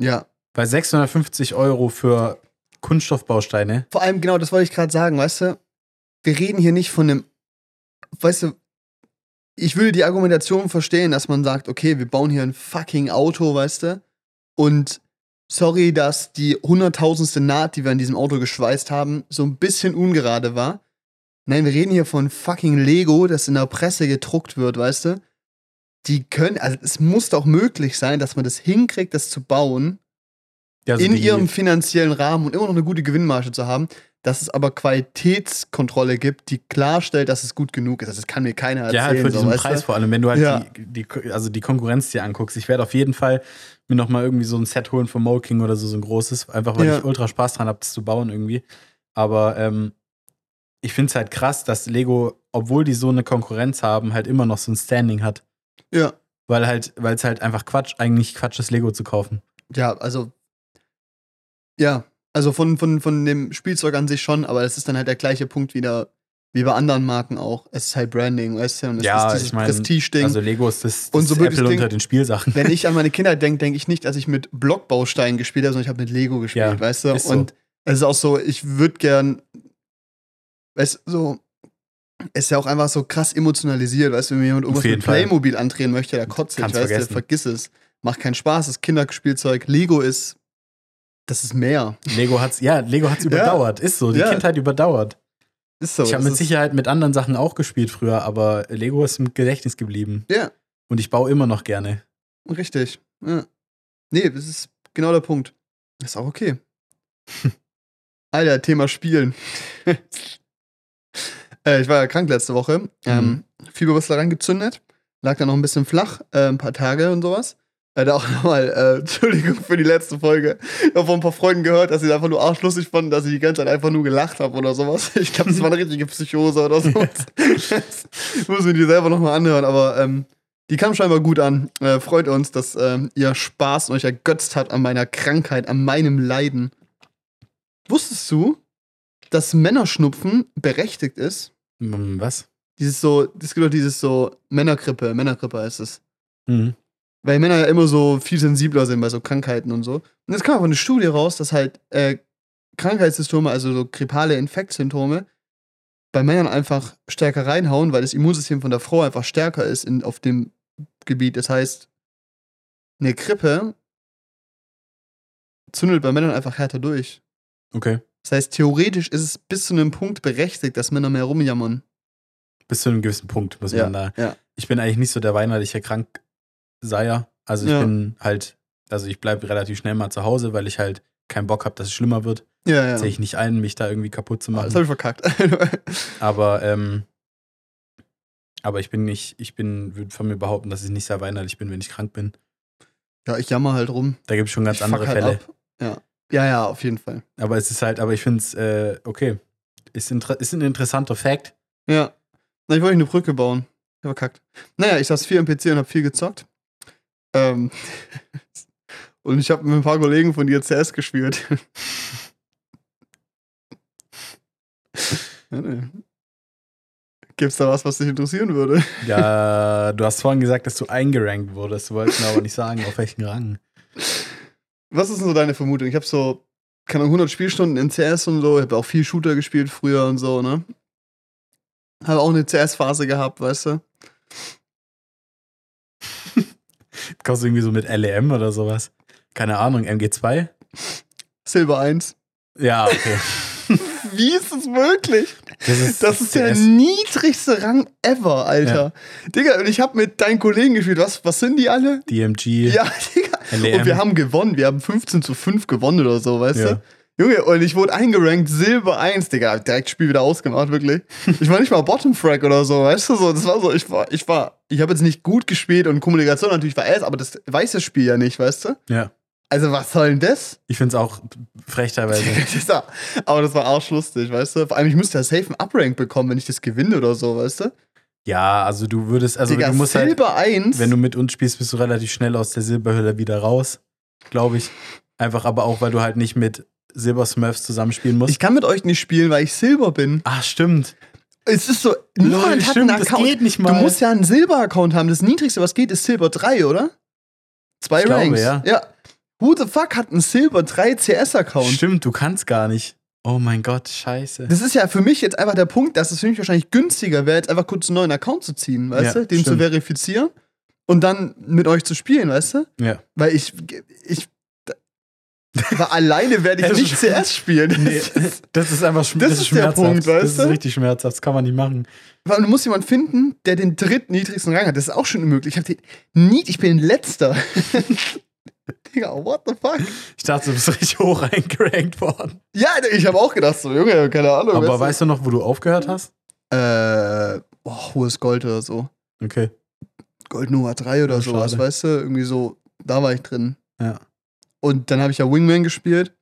ja. Bei 650 Euro für Kunststoffbausteine, Vor allem, genau, das wollte ich gerade sagen, weißt du? Wir reden hier nicht von einem, weißt du, ich würde die Argumentation verstehen, dass man sagt, okay, wir bauen hier ein fucking Auto, weißt du? Und sorry, dass die hunderttausendste Naht, die wir an diesem Auto geschweißt haben, so ein bisschen ungerade war. Nein, wir reden hier von fucking Lego, das in der Presse gedruckt wird, weißt du? Die können, also es muss doch möglich sein, dass man das hinkriegt, das zu bauen, also in ihrem finanziellen Rahmen und immer noch eine gute Gewinnmarge zu haben, dass es aber Qualitätskontrolle gibt, die klarstellt, dass es gut genug ist. Also das kann mir keiner erzählen. ja, halt für so, diesen Preis du? vor allem, wenn du halt Ja. die, die, also die Konkurrenz dir anguckst. Ich werde auf jeden Fall mir nochmal irgendwie so ein Set holen von Molking oder so, so ein großes, einfach weil Ja. ich ultra Spaß dran habe, das zu bauen irgendwie. Aber ähm, ich finde es halt krass, dass Lego, obwohl die so eine Konkurrenz haben, halt immer noch so ein Standing hat. Ja. Weil halt, weil es halt einfach Quatsch, eigentlich Quatsch ist, Lego zu kaufen. ja, also ja, also von, von, von dem Spielzeug an sich schon, aber es ist dann halt der gleiche Punkt wieder wie bei anderen Marken auch. Es ist halt Branding, weißt du, und es Ja, ist dieses ich mein, Prestige-Ding. Also Lego ist das, das Und so ist das Apple Ding- unter den Spielsachen. Wenn ich an meine [laughs] Kindheit denke, denke ich nicht, dass ich mit Blockbausteinen gespielt habe, sondern ich habe mit Lego gespielt, Ja, weißt du? ist so. Und es ist auch so, ich würde gern, weißt du, so, es ist ja auch einfach so krass emotionalisiert, weißt du, wenn mir jemand irgendwas mit Fall. Playmobil andrehen möchte, der kotzt sich, weißt du, vergiss es. Macht keinen Spaß, das Kinderspielzeug. Lego ist, das ist mehr. Lego hat's, ja, Lego hat's überdauert. Ist so, die Ja. Kindheit überdauert. Ist so. ich habe mit Sicherheit mit anderen Sachen auch gespielt früher, aber Lego ist im Gedächtnis geblieben. Ja, Und ich baue immer noch gerne. richtig. Ja. Nee, das ist genau der Punkt. Ist auch okay. [laughs] Alter, Thema Spielen. [laughs] äh, ich war ja krank letzte Woche. Ähm, Fieberwürstler reingezündet. Lag da noch ein bisschen flach, äh, ein paar Tage und sowas. Äh, da auch [laughs] nochmal, äh, Entschuldigung für die letzte Folge. Ich habe von ein paar Freunden gehört, dass sie einfach nur arschlustig fanden, dass ich die ganze Zeit einfach nur gelacht habe oder sowas. [laughs] Ich glaube, das war eine richtige Psychose oder sowas. [laughs] muss ich die selber nochmal anhören, aber ähm, die kam scheinbar gut an. Äh, freut uns, dass ähm, ihr Spaß und euch ergötzt habt an meiner Krankheit, an meinem Leiden. Wusstest du, dass Männerschnupfen berechtigt ist? Hm, Was? Dieses so, es gibt doch dieses so Männergrippe, Männergrippe heißt es. Mhm. Weil Männer ja immer so viel sensibler sind bei so Krankheiten und so. Und jetzt kam aber eine Studie raus, dass halt äh, Krankheitssymptome, also so grippale Infektsymptome, bei Männern einfach stärker reinhauen, weil das Immunsystem von der Frau einfach stärker ist in, auf dem Gebiet. Das heißt, eine Grippe zündet bei Männern einfach härter durch. Okay. Das heißt, theoretisch ist es bis zu einem Punkt berechtigt, dass Männer mehr rumjammern. Bis zu einem gewissen Punkt muss Ja, man da. ja. Ich bin eigentlich nicht so der weinerliche Krankseier. Also ich Ja. bin halt, also ich bleibe relativ schnell mal zu Hause, weil ich halt keinen Bock habe, dass es schlimmer wird. Ja, ja. Sehe ich nicht ein, mich da irgendwie kaputt zu Ah, machen. Das habe ich verkackt. [laughs] Aber, ähm, aber ich bin nicht, ich bin, würde von mir behaupten, dass ich nicht sehr weinerlich bin, wenn ich krank bin. ja, ich jammer halt rum. Da gibt es schon ganz ich andere halt Fälle. ab. Ja. ja, ja, auf jeden Fall. Aber es ist halt, aber ich finde es, äh, okay. Ist, ist ein interessanter Fact. Ja. Na, ich wollte eine Brücke bauen. Verkackt. Naja, ich saß viel am PC und hab viel gezockt. Ähm. und ich habe mit ein paar Kollegen von dir CS gespielt. ja, ne. Gibt's da was, was dich interessieren würde? Ja, du hast vorhin gesagt, dass du eingerankt wurdest. Du wolltest mir aber nicht sagen, auf welchen Rang. Was ist denn so deine Vermutung? Ich habe so, keine Ahnung, 100 Spielstunden in CS und so. Ich habe auch viel Shooter gespielt früher und so, ne? Habe auch eine CS-Phase gehabt, weißt du? Kommst du irgendwie so mit LEM oder sowas? Keine Ahnung, MG2? Silber 1. Ja, okay. [laughs] Wie ist das möglich? Das ist, Das ist der niedrigste Rang ever, Alter. Digga, und ich habe mit deinen Kollegen gespielt. Was, was sind die alle? DMG. Ja, [laughs] Digga. LEM. Und wir haben gewonnen. Wir haben 15 zu 5 gewonnen oder so, weißt Ja. du? Junge, und ich wurde eingerankt, Silber 1, Digga. Direkt das Spiel wieder ausgemacht, wirklich. [laughs] Ich war nicht mal Bottom Frag oder so, weißt du? So, das war so, ich war, ich war, ich habe jetzt nicht gut gespielt und Kommunikation natürlich war S, aber das weiß das Spiel ja nicht, weißt du? Ja. Also, was soll denn das? Ich finde es auch frech teilweise. [laughs] Aber das war arschlustig, weißt du? Vor allem, ich müsste ja safe einen Uprank bekommen, wenn ich das gewinne oder so, weißt du? Ja, also du würdest, also Digga, du musst halt, Silber 1. wenn du mit uns spielst, bist du relativ schnell aus der Silberhülle wieder raus, glaube ich. Einfach aber auch, weil du halt nicht mit Silbersmurfs zusammenspielen musst. ich kann mit euch nicht spielen, weil ich Silber bin. Ach, stimmt. Es ist so, niemand hat stimmt, einen das Account. geht nicht Du mal. musst ja einen Silber-Account haben. Das niedrigste, was geht, ist Silber 3, oder? Zwei Ich glaube, Ranks. ja. ja. Who the fuck hat einen Silber 3 CS-Account? Stimmt, du kannst gar nicht. Oh mein Gott, scheiße. Das ist ja für mich jetzt einfach der Punkt, dass es für mich wahrscheinlich günstiger wäre, jetzt einfach kurz einen neuen Account zu ziehen, weißt Ja, du? Den zu stimmt. verifizieren und dann mit euch zu spielen, weißt du? ja. Weil ich, ich, aber alleine werde ich [laughs] Das nicht ist- CS spielen. Nee, das ist einfach Das das ist ist der schmerzhaft. Punkt, weißt das ist du? richtig schmerzhaft. Das kann man nicht machen. Weil du musst jemanden finden, der den drittniedrigsten Rang hat. Das ist auch schon unmöglich. Ich, den Niet, ich bin letzter. [laughs] Digga, what the fuck? Ich dachte, du bist richtig hoch eingerankt worden. Ja, ich habe auch gedacht, so, Junge, keine Ahnung. Aber weißt du noch, wo du aufgehört hast? du? Äh, oh, hohes Gold oder so. Okay. Gold Nummer 3 oder Oh, sowas, weißt du? Irgendwie so, da war ich drin. Ja. Und dann habe ich ja Wingman gespielt.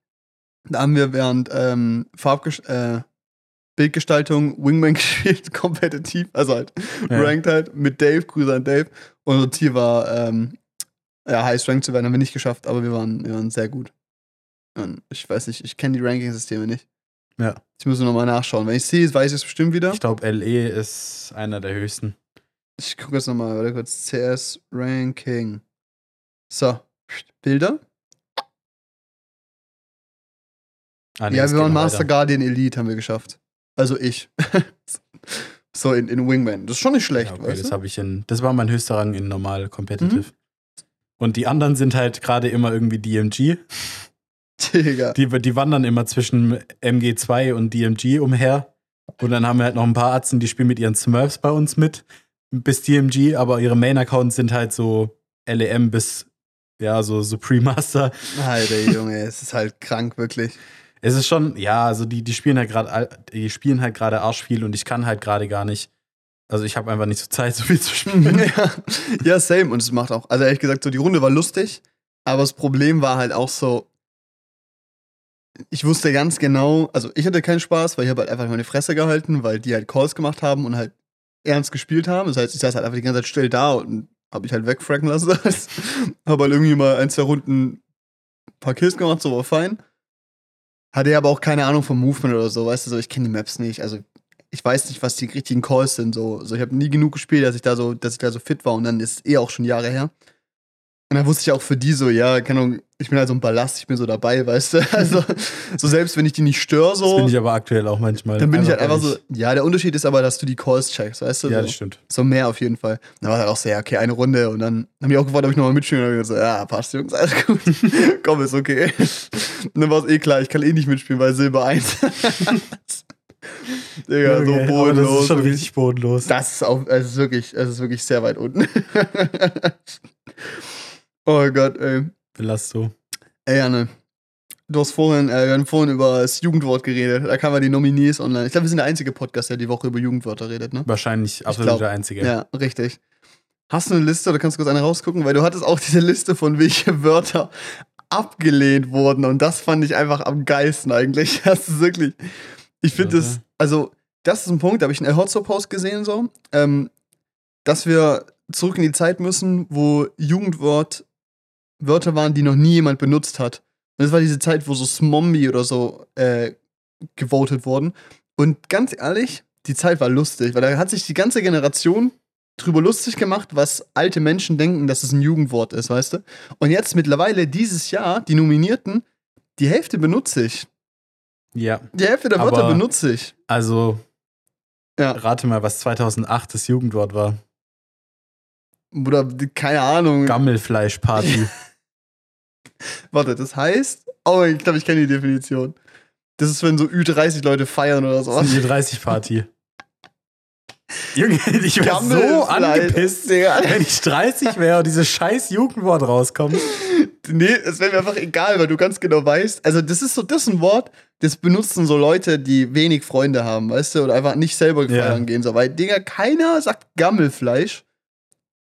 Da haben wir während ähm, Farbges äh, Bildgestaltung Wingman [laughs] gespielt, kompetitiv, also halt Ja. ranked halt mit Dave, Grüße an Dave. Und unser Ziel war, ähm, ja, Highest Rank zu werden, haben wir nicht geschafft, aber wir waren, wir waren sehr gut. Und ich weiß nicht, ich kenne die Ranking-Systeme nicht. Ja. Ich muss nochmal nachschauen. Wenn ich sehe, weiß ich es bestimmt wieder. Ich glaube, LE ist einer der höchsten. Ich gucke jetzt nochmal, warte kurz. CS Ranking. So, Bilder. Ah, nee, ja, wir waren Master weiter. Guardian Elite, haben wir geschafft. Also ich. [laughs] so, in, in Wingman. Das ist schon nicht schlecht, Ja, okay, weißt das du? habe ich in. Das war mein höchster Rang in normal competitive. Mhm. Und die anderen sind halt gerade immer irgendwie DMG. Digga. Die, die wandern immer zwischen MG2 und DMG umher. Und dann haben wir halt noch ein paar Atzen, die spielen mit ihren Smurfs bei uns mit. Bis DMG, aber ihre Main-Accounts sind halt so LEM bis ja, so Supreme Master. Alter, Junge, es ist halt krank, wirklich. Es ist schon, ja, also die, die spielen halt gerade, die spielen halt gerade arsch viel und ich kann halt gerade gar nicht. Also ich habe einfach nicht so Zeit, [laughs] so viel zu spielen. [laughs] ja. ja, same. Und es macht auch, also ehrlich gesagt, so die Runde war lustig, aber das Problem war halt auch so, ich wusste ganz genau, also ich hatte keinen Spaß, weil ich habe halt einfach meine Fresse gehalten, weil die halt Calls gemacht haben und halt ernst gespielt haben. Das heißt, ich saß halt einfach die ganze Zeit still da und habe ich halt wegfracken lassen. [laughs] habe halt irgendwie mal ein, zwei Runden ein paar Kills gemacht, so war fein. Hatte aber auch keine Ahnung vom Movement oder so, weißt du, so, ich kenne die Maps nicht. Also ich weiß nicht, was die richtigen Calls sind. So, so ich habe nie genug gespielt, dass ich da so, dass ich da so fit war und dann ist es eh auch schon Jahre her. Und dann wusste ich auch für die so, ja, keine Ahnung, ich bin halt so ein Ballast, ich bin so dabei, weißt du? [laughs] Also, so selbst wenn ich die nicht störe, so. Das bin ich aber aktuell auch manchmal. Dann bin ich halt einfach so, ja, der Unterschied ist aber, dass du die Calls checkst, weißt du? Ja, so, das stimmt. so mehr auf jeden Fall. Dann war halt auch so, ja, okay, eine Runde und dann haben die auch gefragt, ob ich nochmal mitspielen und dann gesagt, ja, passt, Jungs, alles gut. [laughs] Komm, ist okay. Und dann war es eh klar, ich kann eh nicht mitspielen, weil Silber 1. [laughs] Digga, so Okay, aber bodenlos. Das ist schon richtig bodenlos. Das ist auch, es ist wirklich, es ist wirklich sehr weit unten. oh Gott, ey. Belasto. Ey, Janne. Du hast vorhin, äh, wir haben vorhin über das Jugendwort geredet. Da kamen die Nominees online. Ich glaube, wir sind der einzige Podcast, der die Woche über Jugendwörter redet, ne? Wahrscheinlich absolut glaub, der Einzige. Ja, richtig. Hast du eine Liste oder kannst du kurz eine rausgucken? Weil du hattest auch [laughs] diese Liste von welche Wörter abgelehnt wurden und das fand ich einfach am geilsten eigentlich. [laughs] Das ist wirklich. Ich finde das, also, das ist ein Punkt, da habe ich einen Hotzo-Post gesehen, so, ähm, dass wir zurück in die Zeit müssen, wo Jugendwort Wörter waren, die noch nie jemand benutzt hat. Und das war diese Zeit, wo so Smombi oder so äh, gewotet wurden. Und ganz ehrlich, die Zeit war lustig, weil da hat sich die ganze Generation drüber lustig gemacht, was alte Menschen denken, dass es ein Jugendwort ist, weißt du? Und jetzt mittlerweile dieses Jahr, die Nominierten, die Hälfte benutze ich. Ja. Die Hälfte der Wörter benutze ich. Also, Ja. rate mal, was 2008 das Jugendwort war. Oder keine Ahnung. Gammelfleischparty. [laughs] Warte, das heißt, oh, ich glaube, ich kenne die Definition. Das ist, wenn so Ü30 Leute feiern oder Das sowas. ist die 30-Party. [laughs] Junge, ich wäre so angepisst, wenn ich 30 wäre und dieses scheiß Jugendwort rauskommt. Nee, es wäre mir einfach egal, weil du ganz genau weißt. Also, das ist so, das ist ein Wort, das benutzen so Leute, die wenig Freunde haben, weißt du, oder einfach nicht selber Ja. feiern gehen. So, weil, Digga, keiner sagt Gammelfleisch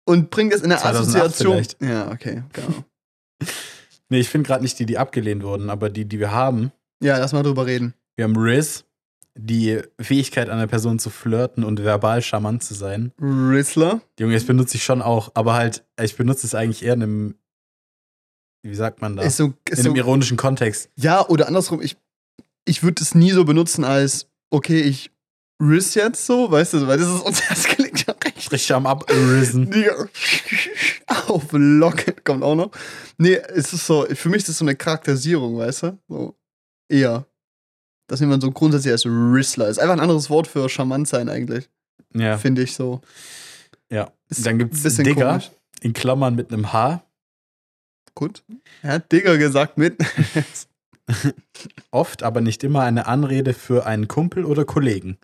und bringt das in der 2008 Assoziation. vielleicht. Ja, okay, genau. [laughs] Nee, ich finde gerade nicht die, die abgelehnt wurden, aber die, die wir haben. Ja, lass mal drüber reden. Wir haben Riz, die Fähigkeit einer Person zu flirten und verbal charmant zu sein. Rizzler. Junge, das benutze ich schon auch, aber halt, ich benutze es eigentlich eher in einem, wie sagt man da? Ist so, ist in so, einem ironischen Kontext. ja, oder andersrum, ich, ich würde es nie so benutzen als, okay, ich Riss jetzt so, weißt du, weil das ist uns das klingt recht. Richtig am Abrisen. [laughs] Digga. Auf Locket kommt auch noch. Nee, es ist so, für mich ist das so eine Charakterisierung, weißt du? So, eher. Das nennt man so grundsätzlich als Rissler. Ist einfach ein anderes Wort für charmant sein eigentlich, Ja, finde ich so. ja. Ist Dann gibt es ein bisschen Digger, komisch. in Klammern mit einem H. Gut. Er hat Digger gesagt mit. [laughs] Oft, aber nicht immer eine Anrede für einen Kumpel oder Kollegen.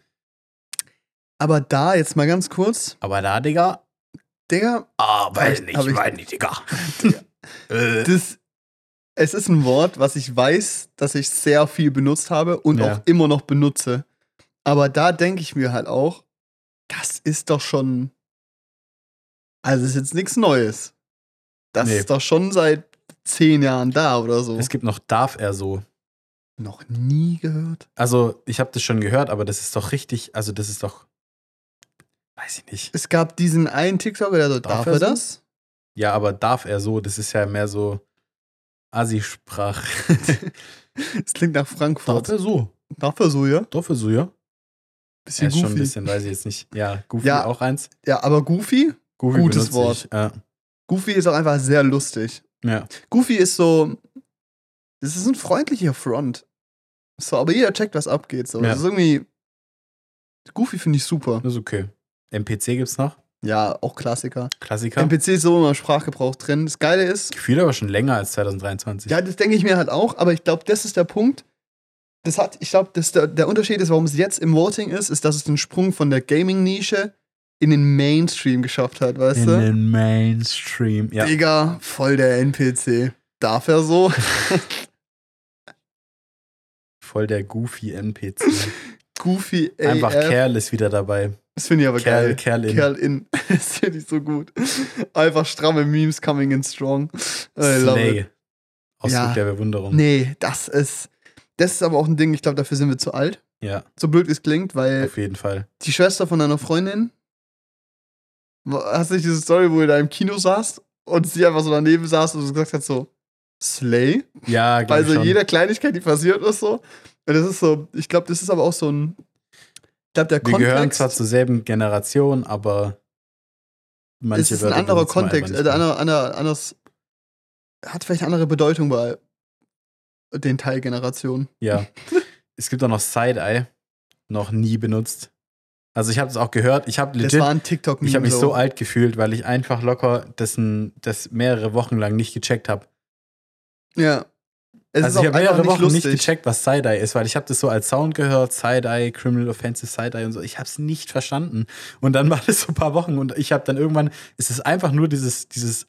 Aber da jetzt mal ganz kurz, Aber da, Digga, Digga, aber Hab ich- hab ich- meine Digga. äh, das, es ist ein Wort, was ich weiß, dass ich sehr viel benutzt habe und Ja. auch immer noch benutze. Aber da denke ich mir halt auch, das ist doch schon. Also, ist jetzt nichts Neues. Das Nee. ist doch schon seit zehn Jahren da oder so. es gibt noch darf er so. noch nie gehört. Also, ich habe das schon gehört, aber das ist doch richtig, also das ist doch, weiß ich nicht. Es gab diesen einen TikToker, der so, darf, Darf er so? das? Ja, aber darf er so, das ist ja mehr so Assi-Sprach. [laughs] Es klingt nach Frankfurt. darf er so? Darf er so, ja? Darf er so, ja? Bisschen Ja, ist schon ein goofy. bisschen, weiß ich jetzt nicht. Ja, Goofy Ja. auch eins. Ja, aber Goofy? Goofy Gutes Wort. Ich. Ja. Goofy ist auch einfach sehr lustig. ja. Goofy ist so. Das ist ein freundlicher Front. So, aber jeder checkt, was abgeht. So. Ja. Das ist irgendwie. Goofy finde ich super. Das ist okay. MPC gibt's noch. Ja, auch Klassiker. Klassiker. NPC ist so immer im Sprachgebrauch drin. Das Geile ist, Gefühl aber schon länger als 2023. ja, das denke ich mir halt auch, aber ich glaube, das ist der Punkt. Das hat, ich glaube, der, der Unterschied ist, warum es jetzt im Voting ist, ist, dass es den Sprung von der Gaming-Nische in den Mainstream geschafft hat, weißt In du? den Mainstream. Ja. Digga, voll der NPC. Darf er so? [laughs] Voll der goofy NPC. [laughs] Goofy AF. Einfach Kerl ist wieder dabei. Das finde ich aber Kerl, geil. Kerl in. Kerl in. [laughs] Das finde ich so gut. Einfach stramme Memes coming in strong. I love it. Slay. Ausdruck Ja. der Bewunderung. Nee, das ist. Das ist aber auch ein Ding, ich glaube, dafür sind wir zu alt. Ja, So blöd wie es klingt, weil auf jeden Fall. die Schwester von deiner Freundin. Hast du nicht diese Story, wo ihr da im Kino saßt und sie einfach so daneben saß und du gesagt hast so, Slay? Ja, glaub Also schon. jeder Kleinigkeit, die passiert ist so. Das ist so, ich glaube, das ist aber auch so ein. Ich glaube, der Wir gehören Kontext zwar zur selben Generation, aber manche es ist ein Wörter anderer benutzen wir Kontext, äh, andere, andere, anders, hat vielleicht eine andere Bedeutung bei den Teilgenerationen. Ja. [laughs] es gibt auch noch Side-Eye. Noch nie benutzt. Also ich habe es auch gehört. Ich habe Das legit, war ein tiktok ich habe mich so alt gefühlt, weil ich einfach locker dessen, das mehrere Wochen lang nicht gecheckt habe. Ja. Es Also ich habe mehrere nicht Wochen lustig. nicht gecheckt, was Side-Eye ist, weil ich habe das so als Sound gehört, Side-Eye, Criminal Offensive Side-Eye und so. Ich habe es nicht verstanden. Und dann [laughs] war das so ein paar Wochen und ich habe dann irgendwann, es ist einfach nur dieses, dieses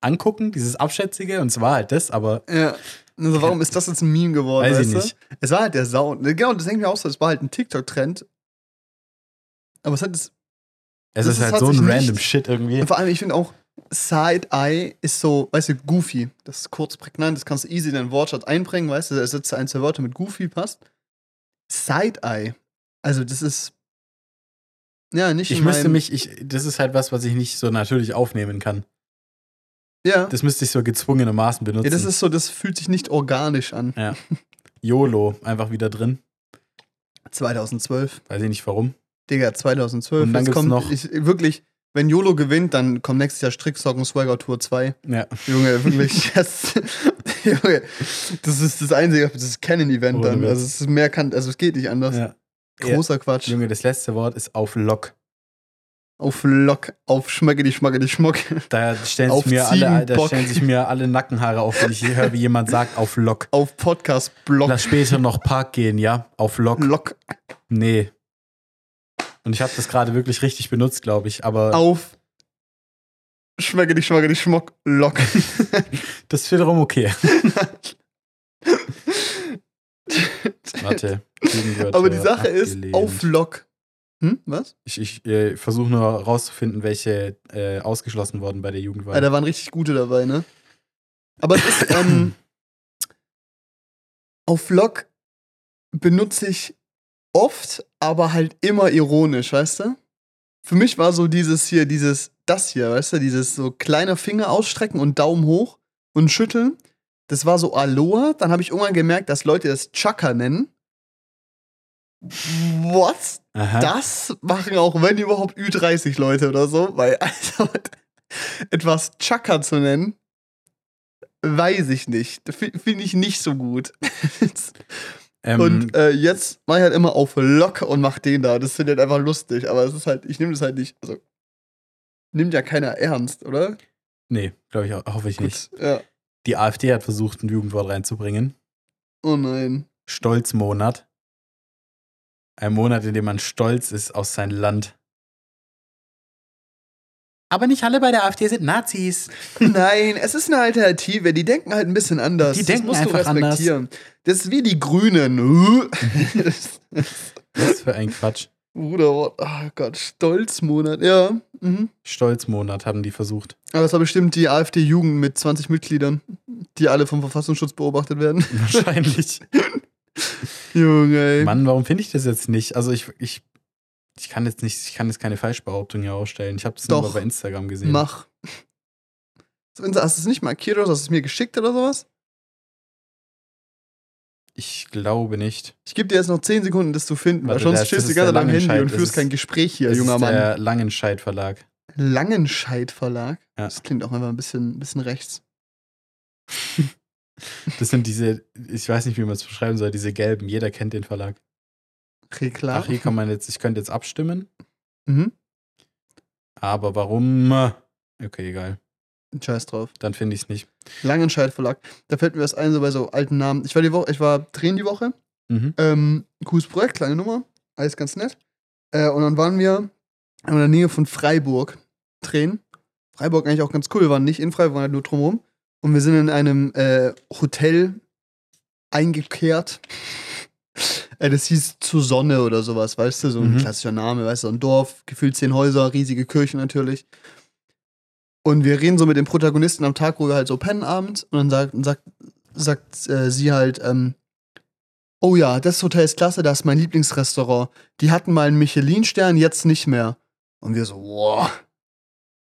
Angucken, dieses Abschätzige und es war halt das, aber Ja. Also warum ist das jetzt ein Meme geworden? weiß ich nicht. Du? Es war halt der Sound. Genau, das denke ich mir auch so. Es war halt ein TikTok-Trend. Aber es hat es. Es ist ist- halt so ein random Shit irgendwie. Und vor allem, ich finde auch, Side-Eye ist so, weißt du, goofy. Das ist kurz prägnant, das kannst du easy in deinen Wortschatz einbringen, weißt du, da setzt du ein, zwei Wörter mit goofy passt. Side-Eye. Also, das ist. Ja, nicht Ich müsste mich, ich, das ist halt was, was ich nicht so natürlich aufnehmen kann. Ja. Das müsste ich so gezwungenermaßen benutzen. ja, das ist so, das fühlt sich nicht organisch an. YOLO, einfach wieder drin. 2012. Weiß ich nicht warum. Digga, 2012. Und dann Jetzt kommt noch- Ich, wirklich, wenn YOLO gewinnt, dann kommt nächstes Jahr Stricksocken Swagger Tour 2. Ja. Junge, wirklich. [laughs] Das, Junge, das ist das einzige, das ist Canon-Event dann. Also es ist mehr kann, also es geht nicht anders. ja. Großer Quatsch. Junge, das letzte Wort ist auf Lock. Auf Lock, auf Schmecke die Schmacke die Schmuck. Da stellen, sich mir alle, da stellen sich mir alle Nackenhaare auf, wenn ich höre, wie jemand sagt, auf Lock. Auf Podcast-Block. Lass später noch Park gehen, ja? Auf Lock. Lock. Nee. Und ich habe das gerade wirklich richtig benutzt, glaube ich. Aber Auf Schmecke die Schmacke die Schmuck. Lock. [laughs] das ist wiederum okay. [laughs] Warte. Aber die Sache ist, abgelehnt. auf Lock. Hm? Was? Ich, ich äh, versuche nur rauszufinden, welche äh, ausgeschlossen wurden bei der Jugendwahl. Ja, da waren richtig gute dabei, ne? Aber es ist, ähm, [laughs] auf Lock benutze ich oft, aber halt immer ironisch, weißt du? Für mich war so dieses hier, dieses, das hier, weißt du, dieses so kleiner Finger ausstrecken und Daumen hoch und schütteln. Das war so Aloha. Dann habe ich irgendwann gemerkt, dass Leute das Chaka nennen. What? Aha. Das machen auch, wenn überhaupt, Ü30 Leute oder so, weil [laughs] also, etwas Chaka zu nennen, weiß ich nicht. Finde ich nicht so gut. [laughs] ähm, und äh, jetzt mache ich halt immer auf Lock und mach den da. Das finde ich halt einfach lustig, aber es ist halt, ich nehme das halt nicht, also nimmt ja keiner ernst, oder? nee, glaube ich, hoffe ich nicht. Gut, ja. Die AfD hat versucht, ein Jugendwort reinzubringen. Oh nein. Stolzmonat. Ein Monat, in dem man stolz ist auf sein Land. Aber nicht alle bei der AfD sind Nazis. [laughs] Nein, es ist eine Alternative. Die denken halt ein bisschen anders. Die denken das musst einfach du respektieren. Das ist wie die Grünen. [laughs] Was für ein Quatsch. Bruder, oh Gott, Stolzmonat. Ja. Mhm. Stolzmonat haben die versucht. Aber das war bestimmt die AfD-Jugend mit 20 Mitgliedern, die alle vom Verfassungsschutz beobachtet werden. Wahrscheinlich. [laughs] Junge, ey. Mann, warum finde ich das jetzt nicht? Also ich, ich, ich kann jetzt nicht, ich kann jetzt keine Falschbehauptung hier ausstellen. Ich habe das nur Doch. mal bei Instagram gesehen. Mach. Hast du es nicht markiert oder hast du es mir geschickt oder sowas? Ich glaube nicht. Ich gebe dir jetzt noch 10 Sekunden, das zu finden, weil Warte, sonst das- stehst du Zeit am Handy und führst kein Gespräch hier, junger Mann. der Langenscheid Verlag. Langenscheid Verlag. Ja. Das klingt auch einfach ein bisschen, bisschen rechts. [laughs] Das sind diese, ich weiß nicht, wie man es beschreiben soll, diese gelben. Jeder kennt den Verlag. Klar. Ach, hier kann man jetzt, ich könnte jetzt abstimmen. Mhm. Aber warum? Okay, egal. Scheiß drauf. Dann finde ich es nicht. Langenscheid Verlag. Da fällt mir was ein, so bei so alten Namen. Ich war die Woche, ich war drehen die Woche. Mhm. Ähm, cooles Projekt, kleine Nummer. Alles ganz nett. Äh, und dann waren wir in der Nähe von Freiburg drehen. Freiburg eigentlich auch ganz cool, wir waren nicht in Freiburg, wir waren halt nur drumherum. Und wir sind in einem äh, Hotel eingekehrt. Äh, das hieß zur Sonne oder sowas, weißt du, so ein Mhm. klassischer Name, weißt du, so ein Dorf, gefühlt zehn Häuser, riesige Kirche natürlich. Und wir reden so mit dem Protagonisten am Tag, wo wir halt so pennen abends. Und dann sagt, sagt, sagt äh, sie halt, ähm, oh ja, das Hotel ist klasse, das ist mein Lieblingsrestaurant. Die hatten mal einen Michelin-Stern, jetzt nicht mehr. Und wir so, wow,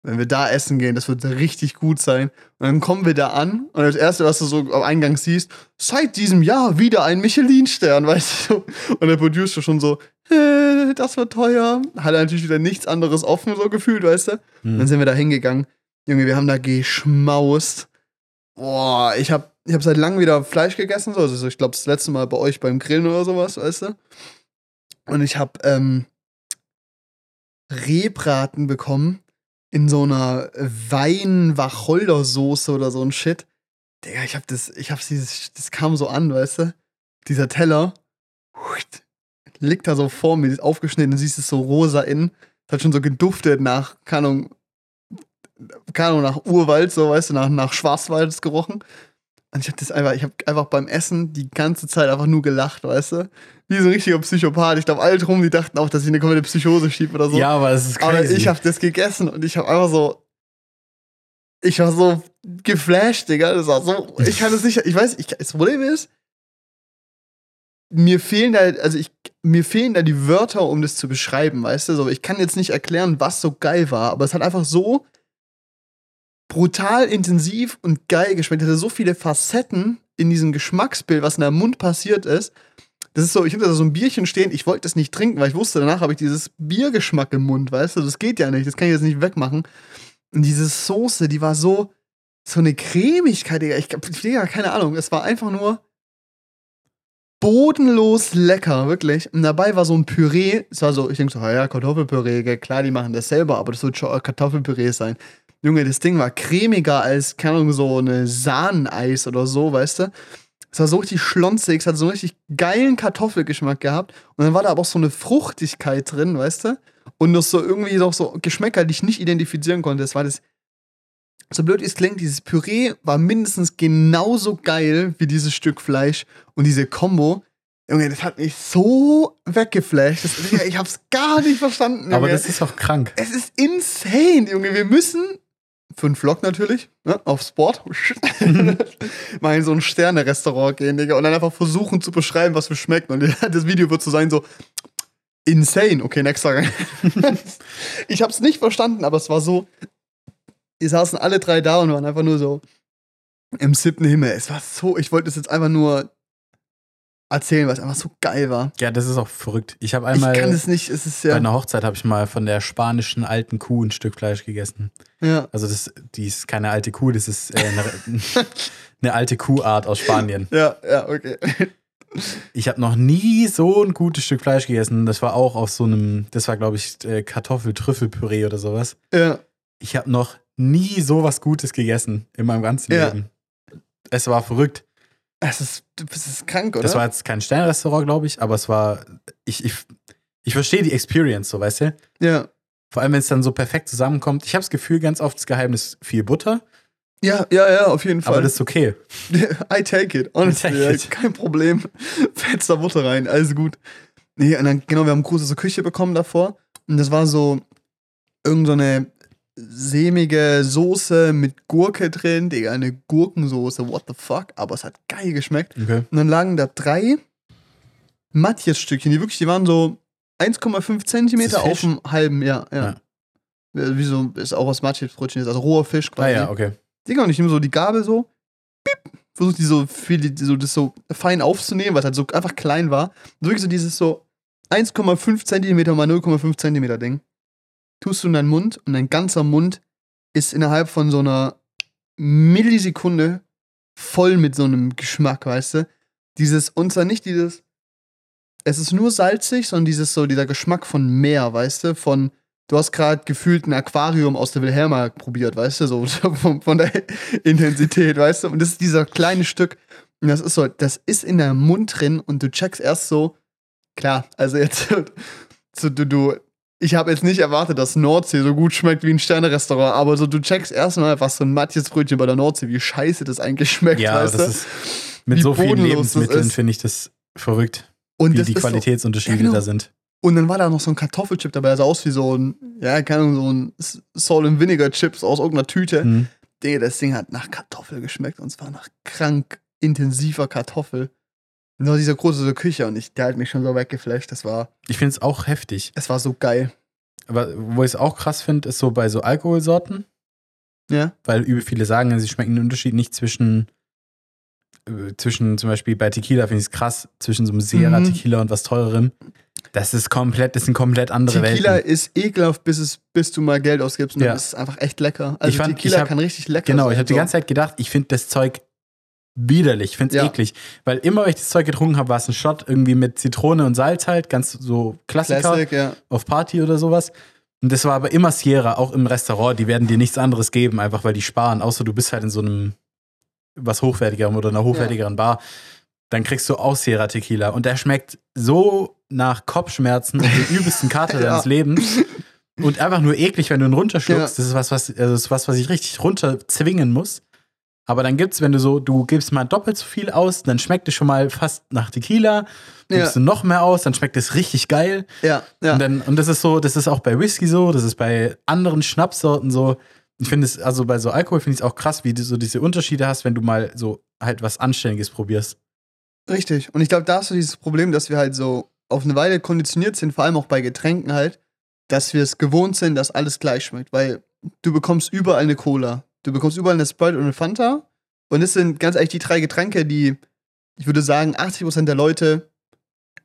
wenn wir da essen gehen, das wird richtig gut sein. Und dann kommen wir da an und das Erste, was du so am Eingang siehst, seit diesem Jahr wieder ein Michelin-Stern, [laughs] weißt du? Und der Producer schon so, äh, das wird teuer. Hat natürlich wieder nichts anderes offen so gefühlt, weißt du? Hm. Dann sind wir da hingegangen. Junge, wir haben da geschmaust. Boah, ich hab, ich hab seit langem wieder Fleisch gegessen. So. Also ich glaube, das letzte Mal bei euch beim Grillen oder sowas, weißt du? Und ich hab ähm, Rehbraten bekommen in so einer Wein-Wacholdersoße oder so ein Shit. Digga, ich hab das, ich hab's dieses, das kam so an, weißt du? Dieser Teller liegt da so vor mir, ist aufgeschnitten, du siehst es so rosa in. Es hat schon so geduftet nach, keine Ahnung, keine Ahnung, nach Urwald, so, weißt du, nach, nach Schwarzwald gerochen. Und ich hab das einfach, ich hab einfach beim Essen die ganze Zeit einfach nur gelacht, weißt du? Wie so ein richtiger Psychopath. Ich glaube, alle drum, die dachten auch, dass ich eine komplette Psychose schiebe oder so. Ja, aber es ist Aber crazy. ich habe das gegessen und ich habe einfach so. Ich war so geflasht, Digga. Das war so. Ich kann es nicht. Ich weiß, ich, das Problem ist, mir fehlen da, also ich, mir fehlen da die Wörter, um das zu beschreiben, weißt du? So, ich kann jetzt nicht erklären, was so geil war, aber es hat einfach so brutal intensiv und geil geschmeckt. Es hatte so viele Facetten in diesem Geschmacksbild, was in deinem Mund passiert ist. Das ist so, ich hatte da so ein Bierchen stehen, ich wollte das nicht trinken, weil ich wusste, danach habe ich dieses Biergeschmack im Mund, weißt du? Das geht ja nicht, das kann ich jetzt nicht wegmachen. Und diese Soße, die war so, so eine Cremigkeit, Digga. Ich, Digga, keine Ahnung, es war einfach nur bodenlos lecker, wirklich. Und dabei war so ein Püree, es war so, ich denke so, ja, Kartoffelpüree, klar, die machen das selber, aber das wird schon Kartoffelpüree sein. Junge, das Ding war cremiger als, keine Ahnung, so eine Sahneneis oder so, weißt du? Es war so richtig schlonzig, es hat so einen richtig geilen Kartoffelgeschmack gehabt. Und dann war da aber auch so eine Fruchtigkeit drin, weißt du? Und noch so irgendwie noch so Geschmäcker, die ich nicht identifizieren konnte. Es war das, so blöd es klingt, dieses Püree war mindestens genauso geil wie dieses Stück Fleisch. Und diese Kombo, Junge, das hat mich so weggeflasht. Das, ich hab's gar nicht verstanden. aber Junge. das ist auch krank. Es ist insane, Junge. Wir müssen einen Vlog natürlich, ne, auf Sport, [laughs] mal in so ein Sterne-Restaurant gehen, Digga, und dann einfach versuchen zu beschreiben, was wir schmecken. Und [laughs] das Video wird so sein, so insane. Okay, nächster [laughs] Gang. ich hab's nicht verstanden, aber es war so, wir saßen alle drei da und waren einfach nur so im siebten Himmel. Es war so, ich wollte es jetzt einfach nur erzählen, weil es einfach so geil war. Ja, das ist auch verrückt. Ich habe einmal ich kann es nicht, es ist bei ja. einer Hochzeit habe ich mal von der spanischen alten Kuh ein Stück Fleisch gegessen. ja. Also das, die ist keine alte Kuh, das ist äh, eine, [laughs] eine alte Kuhart aus Spanien. Ja, ja, okay. Ich habe noch nie so ein gutes Stück Fleisch gegessen. Das war auch auf so einem, das war glaube ich äh, Kartoffel-Trüffelpüree oder sowas. Ja. Ich habe noch nie so was Gutes gegessen in meinem ganzen Ja. Leben. Es war verrückt. Es ist, das ist krank, oder? Das war jetzt kein Sternrestaurant, glaube ich, aber es war, ich, ich, ich verstehe die Experience, so weißt du? ja. Vor allem, wenn es dann so perfekt zusammenkommt. Ich habe das Gefühl, ganz oft das Geheimnis viel Butter, Ja, ja, ja, auf jeden Fall. aber das ist okay. [laughs] I take it, honestly. Take it. Kein Problem. [laughs] Fetzt da Butter rein, alles gut. Nee, und dann, genau, wir haben große so Küche bekommen davor. Und das war so irgend so eine sämige Soße mit Gurke drin. Digga, eine Gurkensoße, what the fuck. Aber es hat geil geschmeckt. Okay. Und dann lagen da drei Matjes-Stückchen, die wirklich, die waren so 1,5 Zentimeter auf dem halben, ja, ja. Ja. Ja, Wie so, ist auch was Matjes-Brötchen ist, also roher Fisch Ah quasi. ja, okay. Digga, und ich nehme so die Gabel so, piep, versuche die so, viel, so, das so fein aufzunehmen, weil es halt so einfach klein war. Und wirklich so dieses so 1,5 Zentimeter mal 0,5 Zentimeter Ding. Tust du in deinen Mund und dein ganzer Mund ist innerhalb von so einer Millisekunde voll mit so einem Geschmack, weißt du? Dieses, und zwar nicht dieses, es ist nur salzig, sondern dieses so, dieser Geschmack von Meer, weißt du? Von, du hast gerade gefühlt ein Aquarium aus der Wilhelma probiert, weißt du? So [laughs] von, von der Intensität, weißt du? Und das ist dieser kleine Stück. Und das ist so, das ist in deinem Mund drin und du checkst erst so, klar, also jetzt, [laughs] so, du, du, ich habe jetzt nicht erwartet, dass Nordsee so gut schmeckt wie ein Sterne-Restaurant, aber so du checkst erstmal, was so ein Matjes Brötchen bei der Nordsee, wie scheiße das eigentlich schmeckt, Ja, weißt das du? ist mit Wie so vielen Lebensmitteln finde ich das verrückt, Und wie das die so, Qualitätsunterschiede Ja, genau. da sind. Und dann war da noch so ein Kartoffelchip dabei, der sah aus wie so ein, ja, keine Ahnung, so ein Salt and Vinegar Chips aus irgendeiner Tüte. Mhm. Digga, das Ding hat nach Kartoffel geschmeckt und zwar nach krank intensiver Kartoffel. Nur diese große Küche und ich, der hat mich schon so weggeflasht. Das war, Ich finde es auch heftig. es war so geil. Aber wo ich es auch krass finde, ist so bei so Alkoholsorten, Ja. weil übel viele sagen, sie schmecken den Unterschied nicht zwischen, äh, zwischen zum Beispiel bei Tequila finde ich es krass, zwischen so einem Sierra Mhm. Tequila und was teurerem. Das ist komplett, das sind komplett andere Tequila Welten. ist ekelhaft, bis, es, bis du mal Geld ausgibst und Ja. dann ist es einfach echt lecker. Also Ich fand- Tequila ich hab- kann richtig lecker Genau, sein. ich habe die so. ganze Zeit gedacht, ich finde das Zeug widerlich, ich finde es Ja. eklig. Weil immer, wenn ich das Zeug getrunken habe, war es ein Shot irgendwie mit Zitrone und Salz halt, ganz so Klassiker Classic, ja. auf Party oder sowas. Und das war aber immer Sierra, auch im Restaurant. Die werden dir nichts anderes geben, einfach weil die sparen. Außer du bist halt in so einem was hochwertigerem oder einer hochwertigeren Bar. Dann kriegst du auch Sierra Tequila. Und der schmeckt so nach Kopfschmerzen und den übelsten Kater [laughs] Ja. deines Lebens. Und einfach nur eklig, wenn du ihn runterschluckst. Ja. Das ist was, was, also das ist was, was ich richtig runterzwingen muss. Aber dann gibt's, wenn du so, du gibst mal doppelt so viel aus, dann schmeckt es schon mal fast nach Tequila. Ja. Gibst du noch mehr aus, dann schmeckt es richtig geil. Ja, ja. Und, dann, und das ist so, das ist auch bei Whisky so, das ist bei anderen Schnapssorten so. Ich finde es, also bei so Alkohol finde ich es auch krass, wie du so diese Unterschiede hast, wenn du mal so halt was Anständiges probierst. Richtig. Und ich glaube, da hast du dieses Problem, dass wir halt so auf eine Weile konditioniert sind, vor allem auch bei Getränken halt, dass wir es gewohnt sind, dass alles gleich schmeckt. Weil du bekommst überall eine Cola, du bekommst überall eine Sprite und eine Fanta. Und das sind ganz ehrlich die drei Getränke, die, ich würde sagen, 80% der Leute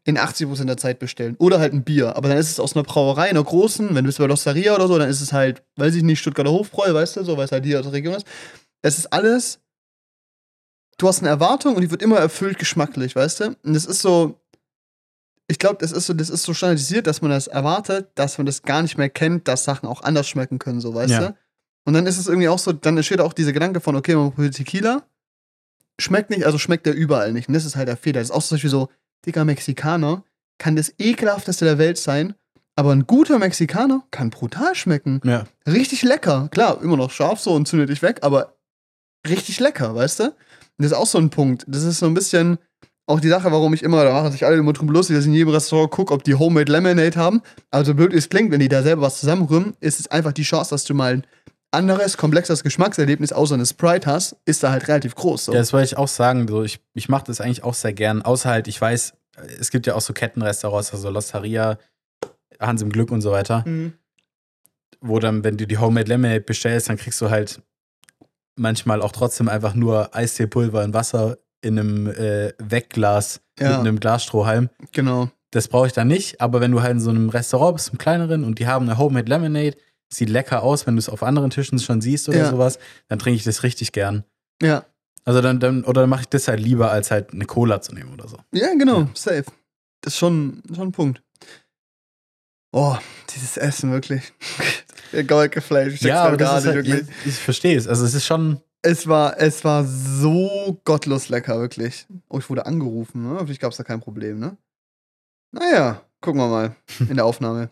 in 80% der Zeit bestellen. Oder halt ein Bier. Aber dann ist es aus einer Brauerei, einer großen, wenn du bist bei Losteria oder so, dann ist es halt, weiß ich nicht, Stuttgarter Hofbräu, weißt du, so, weil es halt hier aus der Region ist. Es ist alles du hast eine Erwartung und die wird immer erfüllt geschmacklich, weißt du? Und das ist so, ich glaube, das ist so, das ist so standardisiert, dass man das erwartet, dass man das gar nicht mehr kennt, dass Sachen auch anders schmecken können, so, weißt Ja. du? Und dann ist es irgendwie auch so, dann entsteht auch dieser Gedanke von, okay, man probiert Tequila, schmeckt nicht, also schmeckt der überall nicht. Und das ist halt der Fehler. Das ist auch zum Beispiel so, dicker Mexikaner kann das ekelhafteste der Welt sein, aber ein guter Mexikaner kann brutal schmecken Ja. richtig lecker. Klar, immer noch scharf so und zündet dich weg, aber richtig lecker, weißt du? Und das ist auch so ein Punkt. Das ist so ein bisschen auch die Sache, warum ich immer, da machen sich alle immer drüber lustig, dass ich in jedem Restaurant gucke, ob die Homemade Lemonade haben. Aber so blöd es klingt, wenn die da selber was zusammenrühren, ist es einfach die Chance, dass du mal anderes, komplexeres Geschmackserlebnis außer eine Sprite hast, ist da halt relativ groß. So. Ja, das wollte ich auch sagen. So, ich ich mache das eigentlich auch sehr gern. Außer halt, ich weiß, es gibt ja auch so Kettenrestaurants, also Losteria, Hans im Glück und so weiter, Mhm. wo dann, wenn du die Homemade Lemonade bestellst, dann kriegst du halt manchmal auch trotzdem einfach nur Eisteepulver in Wasser in einem äh, Wegglas mit Ja, einem Glasstrohhalm. genau. Das brauche ich dann nicht, aber wenn du halt in so einem Restaurant bist, einem kleineren, und die haben eine Homemade Lemonade, sieht lecker aus, wenn du es auf anderen Tischen schon siehst oder Ja. sowas, dann trinke ich das richtig gern. Ja. Also dann, dann oder dann mache ich das halt lieber, als halt eine Cola zu nehmen oder so. Ja, genau, Ja. safe. Das ist schon, schon ein Punkt. Oh, dieses Essen, wirklich. [laughs] Der Golke Fleisch. ich ja, aber das gar ist nicht, halt, wirklich. ich, ich verstehe es. Also es ist schon, Es war, es war so gottlos lecker, wirklich. Oh, ich wurde angerufen, ne? Vielleicht gab es da kein Problem, ne? Naja, gucken wir mal [laughs] in der Aufnahme.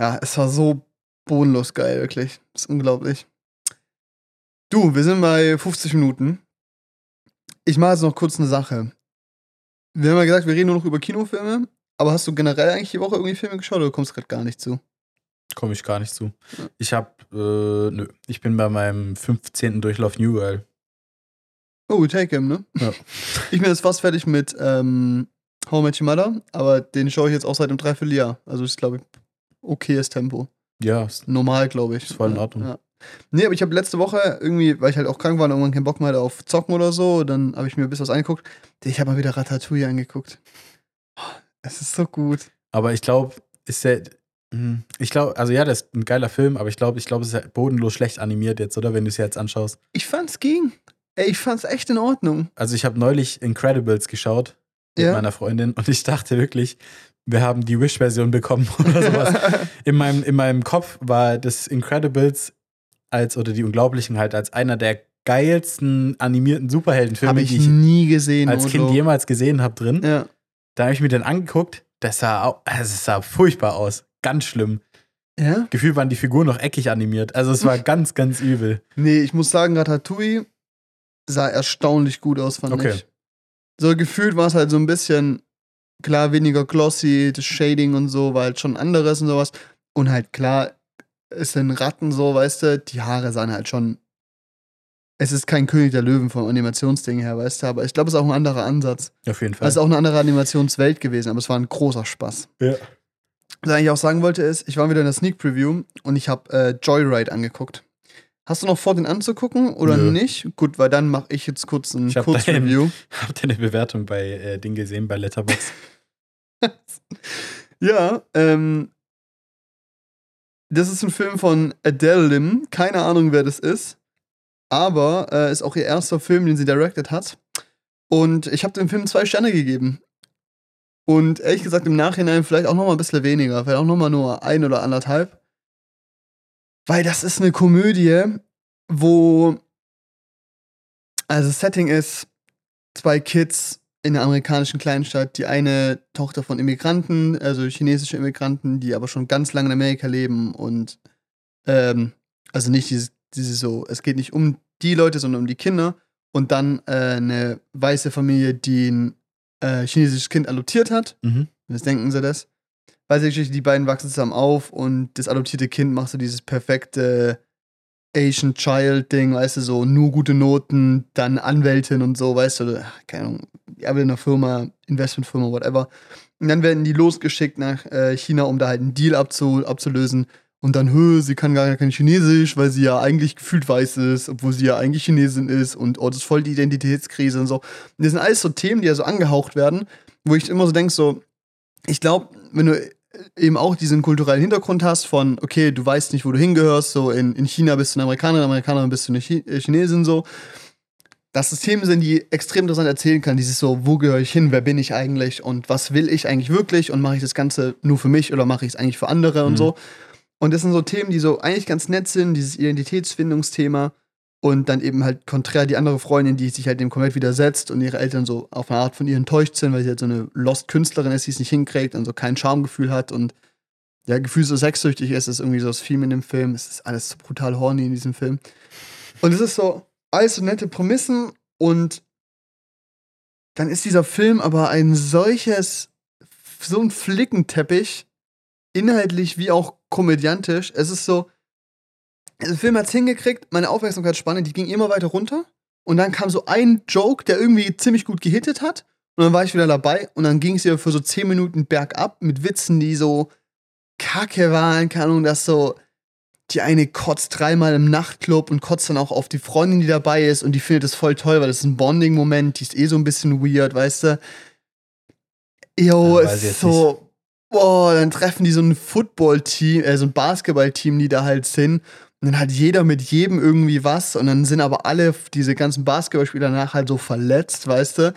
Ja, es war so bodenlos geil, wirklich. Das ist unglaublich. Du, wir sind bei 50 Minuten. Ich mache jetzt noch kurz eine Sache. Wir haben ja gesagt, wir reden nur noch über Kinofilme. Aber hast du generell eigentlich die Woche irgendwie Filme geschaut oder kommst gerade gar nicht zu? komme ich gar nicht zu. Ich habe, äh, nö, ich bin bei meinem 15. Durchlauf New Girl. Oh, Take Him, ne? Ja. [laughs] Ich bin jetzt fast fertig mit ähm, How Your Mother, aber den schaue ich jetzt auch seit einem Dreivierteljahr. Also ist, glaube ich, okayes Tempo. Ja, ist- Normal, glaube ich. Ist voll in Ordnung. Ja. Nee, aber ich habe letzte Woche irgendwie, weil ich halt auch krank war und irgendwann keinen Bock mehr hatte auf Zocken oder so, dann habe ich mir ein bisschen was angeguckt. Ich habe mal wieder Ratatouille angeguckt. Es ist so gut. aber ich glaube, ist der, hm, ich glaube, also ja, das ist ein geiler Film, aber ich glaube, ich glaube, es ist ja bodenlos schlecht animiert jetzt, oder? Wenn du es jetzt anschaust. Ich fand's ging. Ey, ich fand's echt in Ordnung. Also ich habe neulich Incredibles geschaut mit Ja. meiner Freundin und ich dachte wirklich, wir haben die Wish-Version bekommen [laughs] oder sowas. in, meinem, in meinem Kopf war das Incredibles als, oder die Unglaublichen halt als einer der geilsten animierten Superheldenfilme, ich die ich nie gesehen. als Kind Mojo. jemals gesehen habe drin. Ja. Da habe ich mir den angeguckt, das sah, au- also es sah furchtbar aus. Ganz schlimm. Ja? Gefühlt waren die Figuren noch eckig animiert. Also es war [laughs] ganz, ganz übel. Nee, ich muss sagen, Ratatouille sah erstaunlich gut aus, fand Okay. ich. So gefühlt war es halt so ein bisschen, klar, weniger glossy, das Shading und so war halt schon anderes und sowas. Und halt klar, es sind Ratten so, weißt du, die Haare sahen halt schon. Es ist kein König der Löwen vom Animationsding her, weißt du, aber ich glaube, es ist auch ein anderer Ansatz. Auf jeden Fall. Es ist auch eine andere Animationswelt gewesen, aber es war ein großer Spaß. ja. Was ich eigentlich auch sagen wollte, ist, ich war wieder in der Sneak Preview und ich habe äh, Joyride angeguckt. Hast du noch vor, den anzugucken oder Nö. nicht? Gut, weil dann mache ich jetzt kurz ein Ich Kurzreview. Habt ihr eine Bewertung bei äh, Ding gesehen, bei Letterboxd? [laughs] Ja, ähm, das ist ein Film von Adele Lim. Keine Ahnung, wer das ist. Aber äh, ist auch ihr erster Film, den sie directed hat. Und ich habe dem Film zwei Sterne gegeben. Und ehrlich gesagt, im Nachhinein vielleicht auch noch mal ein bisschen weniger. Vielleicht auch noch mal nur ein oder anderthalb. Weil das ist eine Komödie, wo. Also, das Setting ist zwei Kids in einer amerikanischen Kleinstadt. Die eine Tochter von Immigranten, also chinesische Immigranten, die aber schon ganz lange in Amerika leben und ähm, also nicht dieses, dieses so, es geht nicht um die Leute, sondern um die Kinder. Und dann äh, eine weiße Familie, die ein äh, chinesisches Kind adoptiert hat. mhm. Was denken sie das? Weiße Geschichte, die beiden wachsen zusammen auf und das adoptierte Kind macht so dieses perfekte Asian Child Ding, weißt du, so nur gute Noten, dann Anwältin und so, weißt du, keine Ahnung, arbeitet in einer Firma, Investmentfirma, whatever. Und dann werden die losgeschickt nach äh, China, um da halt einen Deal abzu abzulösen. Und dann, hö, sie kann gar kein Chinesisch, weil sie ja eigentlich gefühlt weiß ist, obwohl sie ja eigentlich Chinesin ist und oh, das ist voll die Identitätskrise und so. Und das sind alles so Themen, die ja so angehaucht werden, wo ich immer so denke, so, ich glaube, wenn du eben auch diesen kulturellen Hintergrund hast von, okay, du weißt nicht, wo du hingehörst, so in, in China bist du eine Amerikanerin, Amerikanerin bist du eine Chi äh, Chinesin, so, dass es Themen sind, die extrem interessant erzählen kann, dieses so, wo gehöre ich hin, wer bin ich eigentlich und was will ich eigentlich wirklich und mache ich das Ganze nur für mich oder mache ich es eigentlich für andere und Mhm. so. Und das sind so Themen, die so eigentlich ganz nett sind, dieses Identitätsfindungsthema und dann eben halt konträr die andere Freundin, die sich halt dem komplett widersetzt und ihre Eltern so auf eine Art von ihr enttäuscht sind, weil sie halt so eine Lost-Künstlerin ist, die es nicht hinkriegt und so kein Charmegefühl hat und ja, Gefühl so sexsüchtig ist, ist irgendwie so das Theme in dem Film. Es ist alles so brutal horny in diesem Film. Und es ist so alles so nette Prämissen und dann ist dieser Film aber ein solches, so ein Flickenteppich, inhaltlich wie auch komödiantisch. Es ist so, der Film hat's hingekriegt, meine Aufmerksamkeitsspanne, die ging immer weiter runter. Und dann kam so ein Joke, der irgendwie ziemlich gut gehittet hat. Und dann war ich wieder dabei. Und dann ging es wieder für so 10 Minuten bergab mit Witzen, die so kacke waren. Keine Ahnung, dass so die eine kotzt dreimal im Nachtclub und kotzt dann auch auf die Freundin, die dabei ist. Und die findet das voll toll, weil das ist ein Bonding-Moment. Die ist eh so ein bisschen weird, weißt du. Jo, Ja, es ist so. Boah, dann treffen die so ein Football-Team, äh, so ein Basketball-Team, die da halt sind. Und dann hat jeder mit jedem irgendwie was. Und dann sind aber alle, diese ganzen Basketballspieler danach halt so verletzt, weißt du?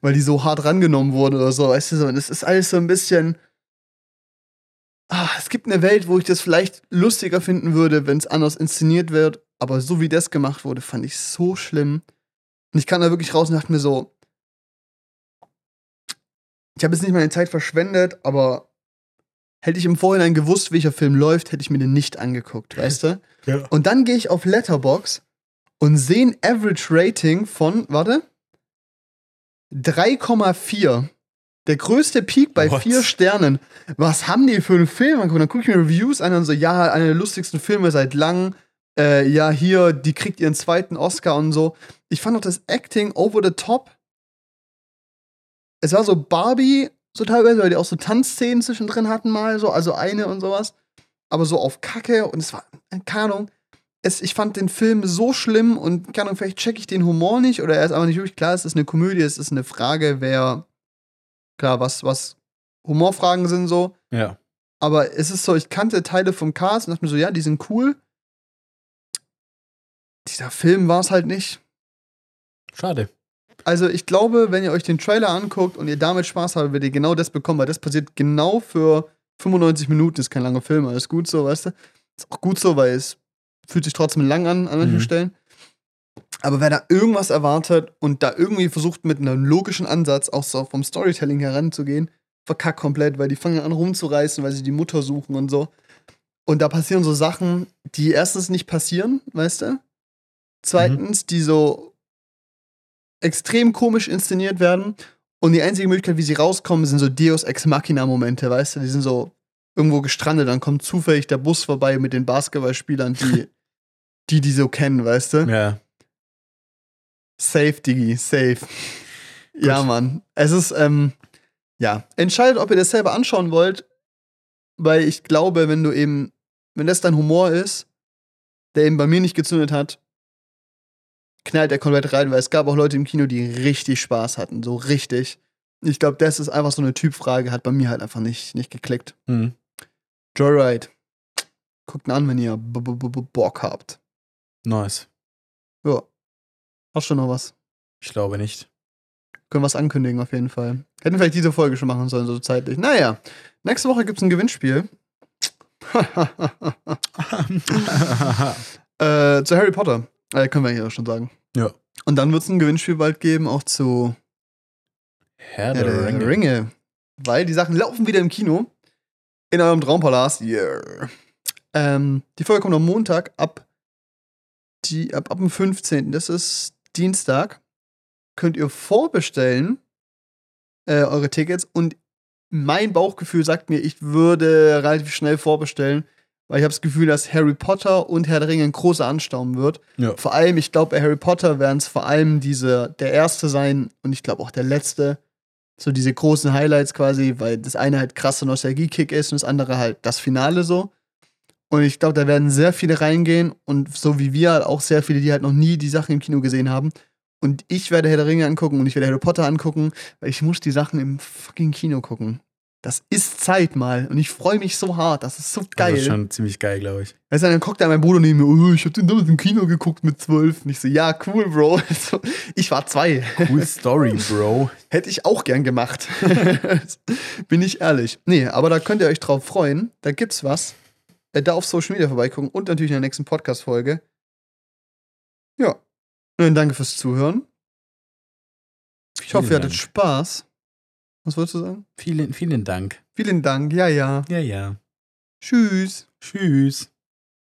Weil die so hart rangenommen wurden oder so, weißt du? Und es ist alles so ein bisschen. Ah, es gibt eine Welt, wo ich das vielleicht lustiger finden würde, wenn es anders inszeniert wird. Aber so wie das gemacht wurde, fand ich so schlimm. Und ich kam da wirklich raus und dachte mir so, ich habe jetzt nicht meine Zeit verschwendet, aber hätte ich im Vorhinein gewusst, welcher Film läuft, hätte ich mir den nicht angeguckt, [laughs] weißt du? Ja. Und dann gehe ich auf Letterbox und sehe ein Average Rating von, warte, 3,4. Der größte Peak bei What? vier Sternen. Was haben die für einen Film? Und dann gucke ich mir Reviews an und so, ja, einer der lustigsten Filme seit langem. Äh, ja, hier, die kriegt ihren zweiten Oscar und so. Ich fand auch das Acting over the top. Es war so Barbie, so teilweise, weil die auch so Tanzszenen zwischendrin hatten mal, so, also eine und sowas. Aber so auf Kacke und es war, keine Ahnung. Es, ich fand den Film so schlimm und keine Ahnung, vielleicht checke ich den Humor nicht oder er ist aber nicht wirklich klar, es ist eine Komödie, es ist eine Frage, wer, klar, was, was Humorfragen sind so. Ja. Aber es ist so, ich kannte Teile vom Cast und dachte mir so, ja, die sind cool. Dieser Film war es halt nicht. Schade. Also ich glaube, wenn ihr euch den Trailer anguckt und ihr damit Spaß habt, werdet ihr genau das bekommen, weil das passiert genau für 95 Minuten. Ist kein langer Film, alles gut so, weißt du. Ist auch gut so, weil es fühlt sich trotzdem lang an an manchen Mhm. Stellen. Aber wer da irgendwas erwartet und da irgendwie versucht mit einem logischen Ansatz auch so vom Storytelling heranzugehen, verkackt komplett, weil die fangen an rumzureißen, weil sie die Mutter suchen und so. Und da passieren so Sachen, die erstens nicht passieren, weißt du? Zweitens, die so extrem komisch inszeniert werden. Und die einzige Möglichkeit, wie sie rauskommen, sind so Deus Ex Machina-Momente, weißt du? Die sind so irgendwo gestrandet, dann kommt zufällig der Bus vorbei mit den Basketballspielern, die [laughs] die, die so kennen, weißt du? Ja. Safe, Digi, safe. Ja, Mann. Es ist, ähm, ja. Entscheidet, ob ihr das selber anschauen wollt, weil ich glaube, wenn du eben, wenn das dein Humor ist, der eben bei mir nicht gezündet hat, knallt er komplett rein, weil es gab auch Leute im Kino, die richtig Spaß hatten, so richtig. Ich glaube, das ist einfach so eine Typfrage, hat bei mir halt einfach nicht, nicht geklickt. Hm. Joyride. Guckt ihn an, wenn ihr B -B -B Bock habt. Nice. Ja. Hast du noch was? Ich glaube nicht. Können was ankündigen, auf jeden Fall. Hätten vielleicht diese Folge schon machen sollen, so zeitlich. Naja, nächste Woche gibt es ein Gewinnspiel. [laughs] [laughs] äh, zu Harry Potter. Äh, können wir hier schon sagen. Ja. Und dann wird es ein Gewinnspiel bald geben, auch zu Herr Herr der Ringe. Ringe. Weil die Sachen laufen wieder im Kino. In eurem Traumpalast. Yeah. Ähm, die Folge kommt am Montag ab, die, ab, ab dem 15. Das ist Dienstag. Könnt ihr vorbestellen äh, eure Tickets. Und mein Bauchgefühl sagt mir, ich würde relativ schnell vorbestellen, weil ich habe das Gefühl, dass Harry Potter und Herr der Ringe ein großer Ansturm wird. Ja. Vor allem, ich glaube, bei Harry Potter werden es vor allem diese, der erste sein und ich glaube auch der letzte. So diese großen Highlights quasi, weil das eine halt krasser Nostalgie-Kick ist und das andere halt das Finale so. Und ich glaube, da werden sehr viele reingehen und so wie wir halt auch sehr viele, die halt noch nie die Sachen im Kino gesehen haben. Und ich werde Herr der Ringe angucken und ich werde Harry Potter angucken, weil ich muss die Sachen im fucking Kino gucken. Das ist Zeit mal und ich freue mich so hart. Das ist so geil. Das ist schon ziemlich geil, glaube ich. Weißt du, dann guckt da mein Bruder neben mir, oh, ich hab den damals im Kino geguckt mit zwölf. Und ich so, ja, cool, Bro. [laughs] So, ich war zwei. Cool Story, Bro. [laughs] Hätte ich auch gern gemacht. [laughs] Bin ich ehrlich. Nee, aber da könnt ihr euch drauf freuen. Da gibt's was. Äh, Da auf Social Media vorbeigucken und natürlich in der nächsten Podcast-Folge. Ja. Und dann danke fürs Zuhören. Ich hoffe, ihr hattet. Spaß. Was wolltest du sagen? Vielen, vielen Dank. Vielen Dank. Ja, ja. Ja, ja. Tschüss. Tschüss.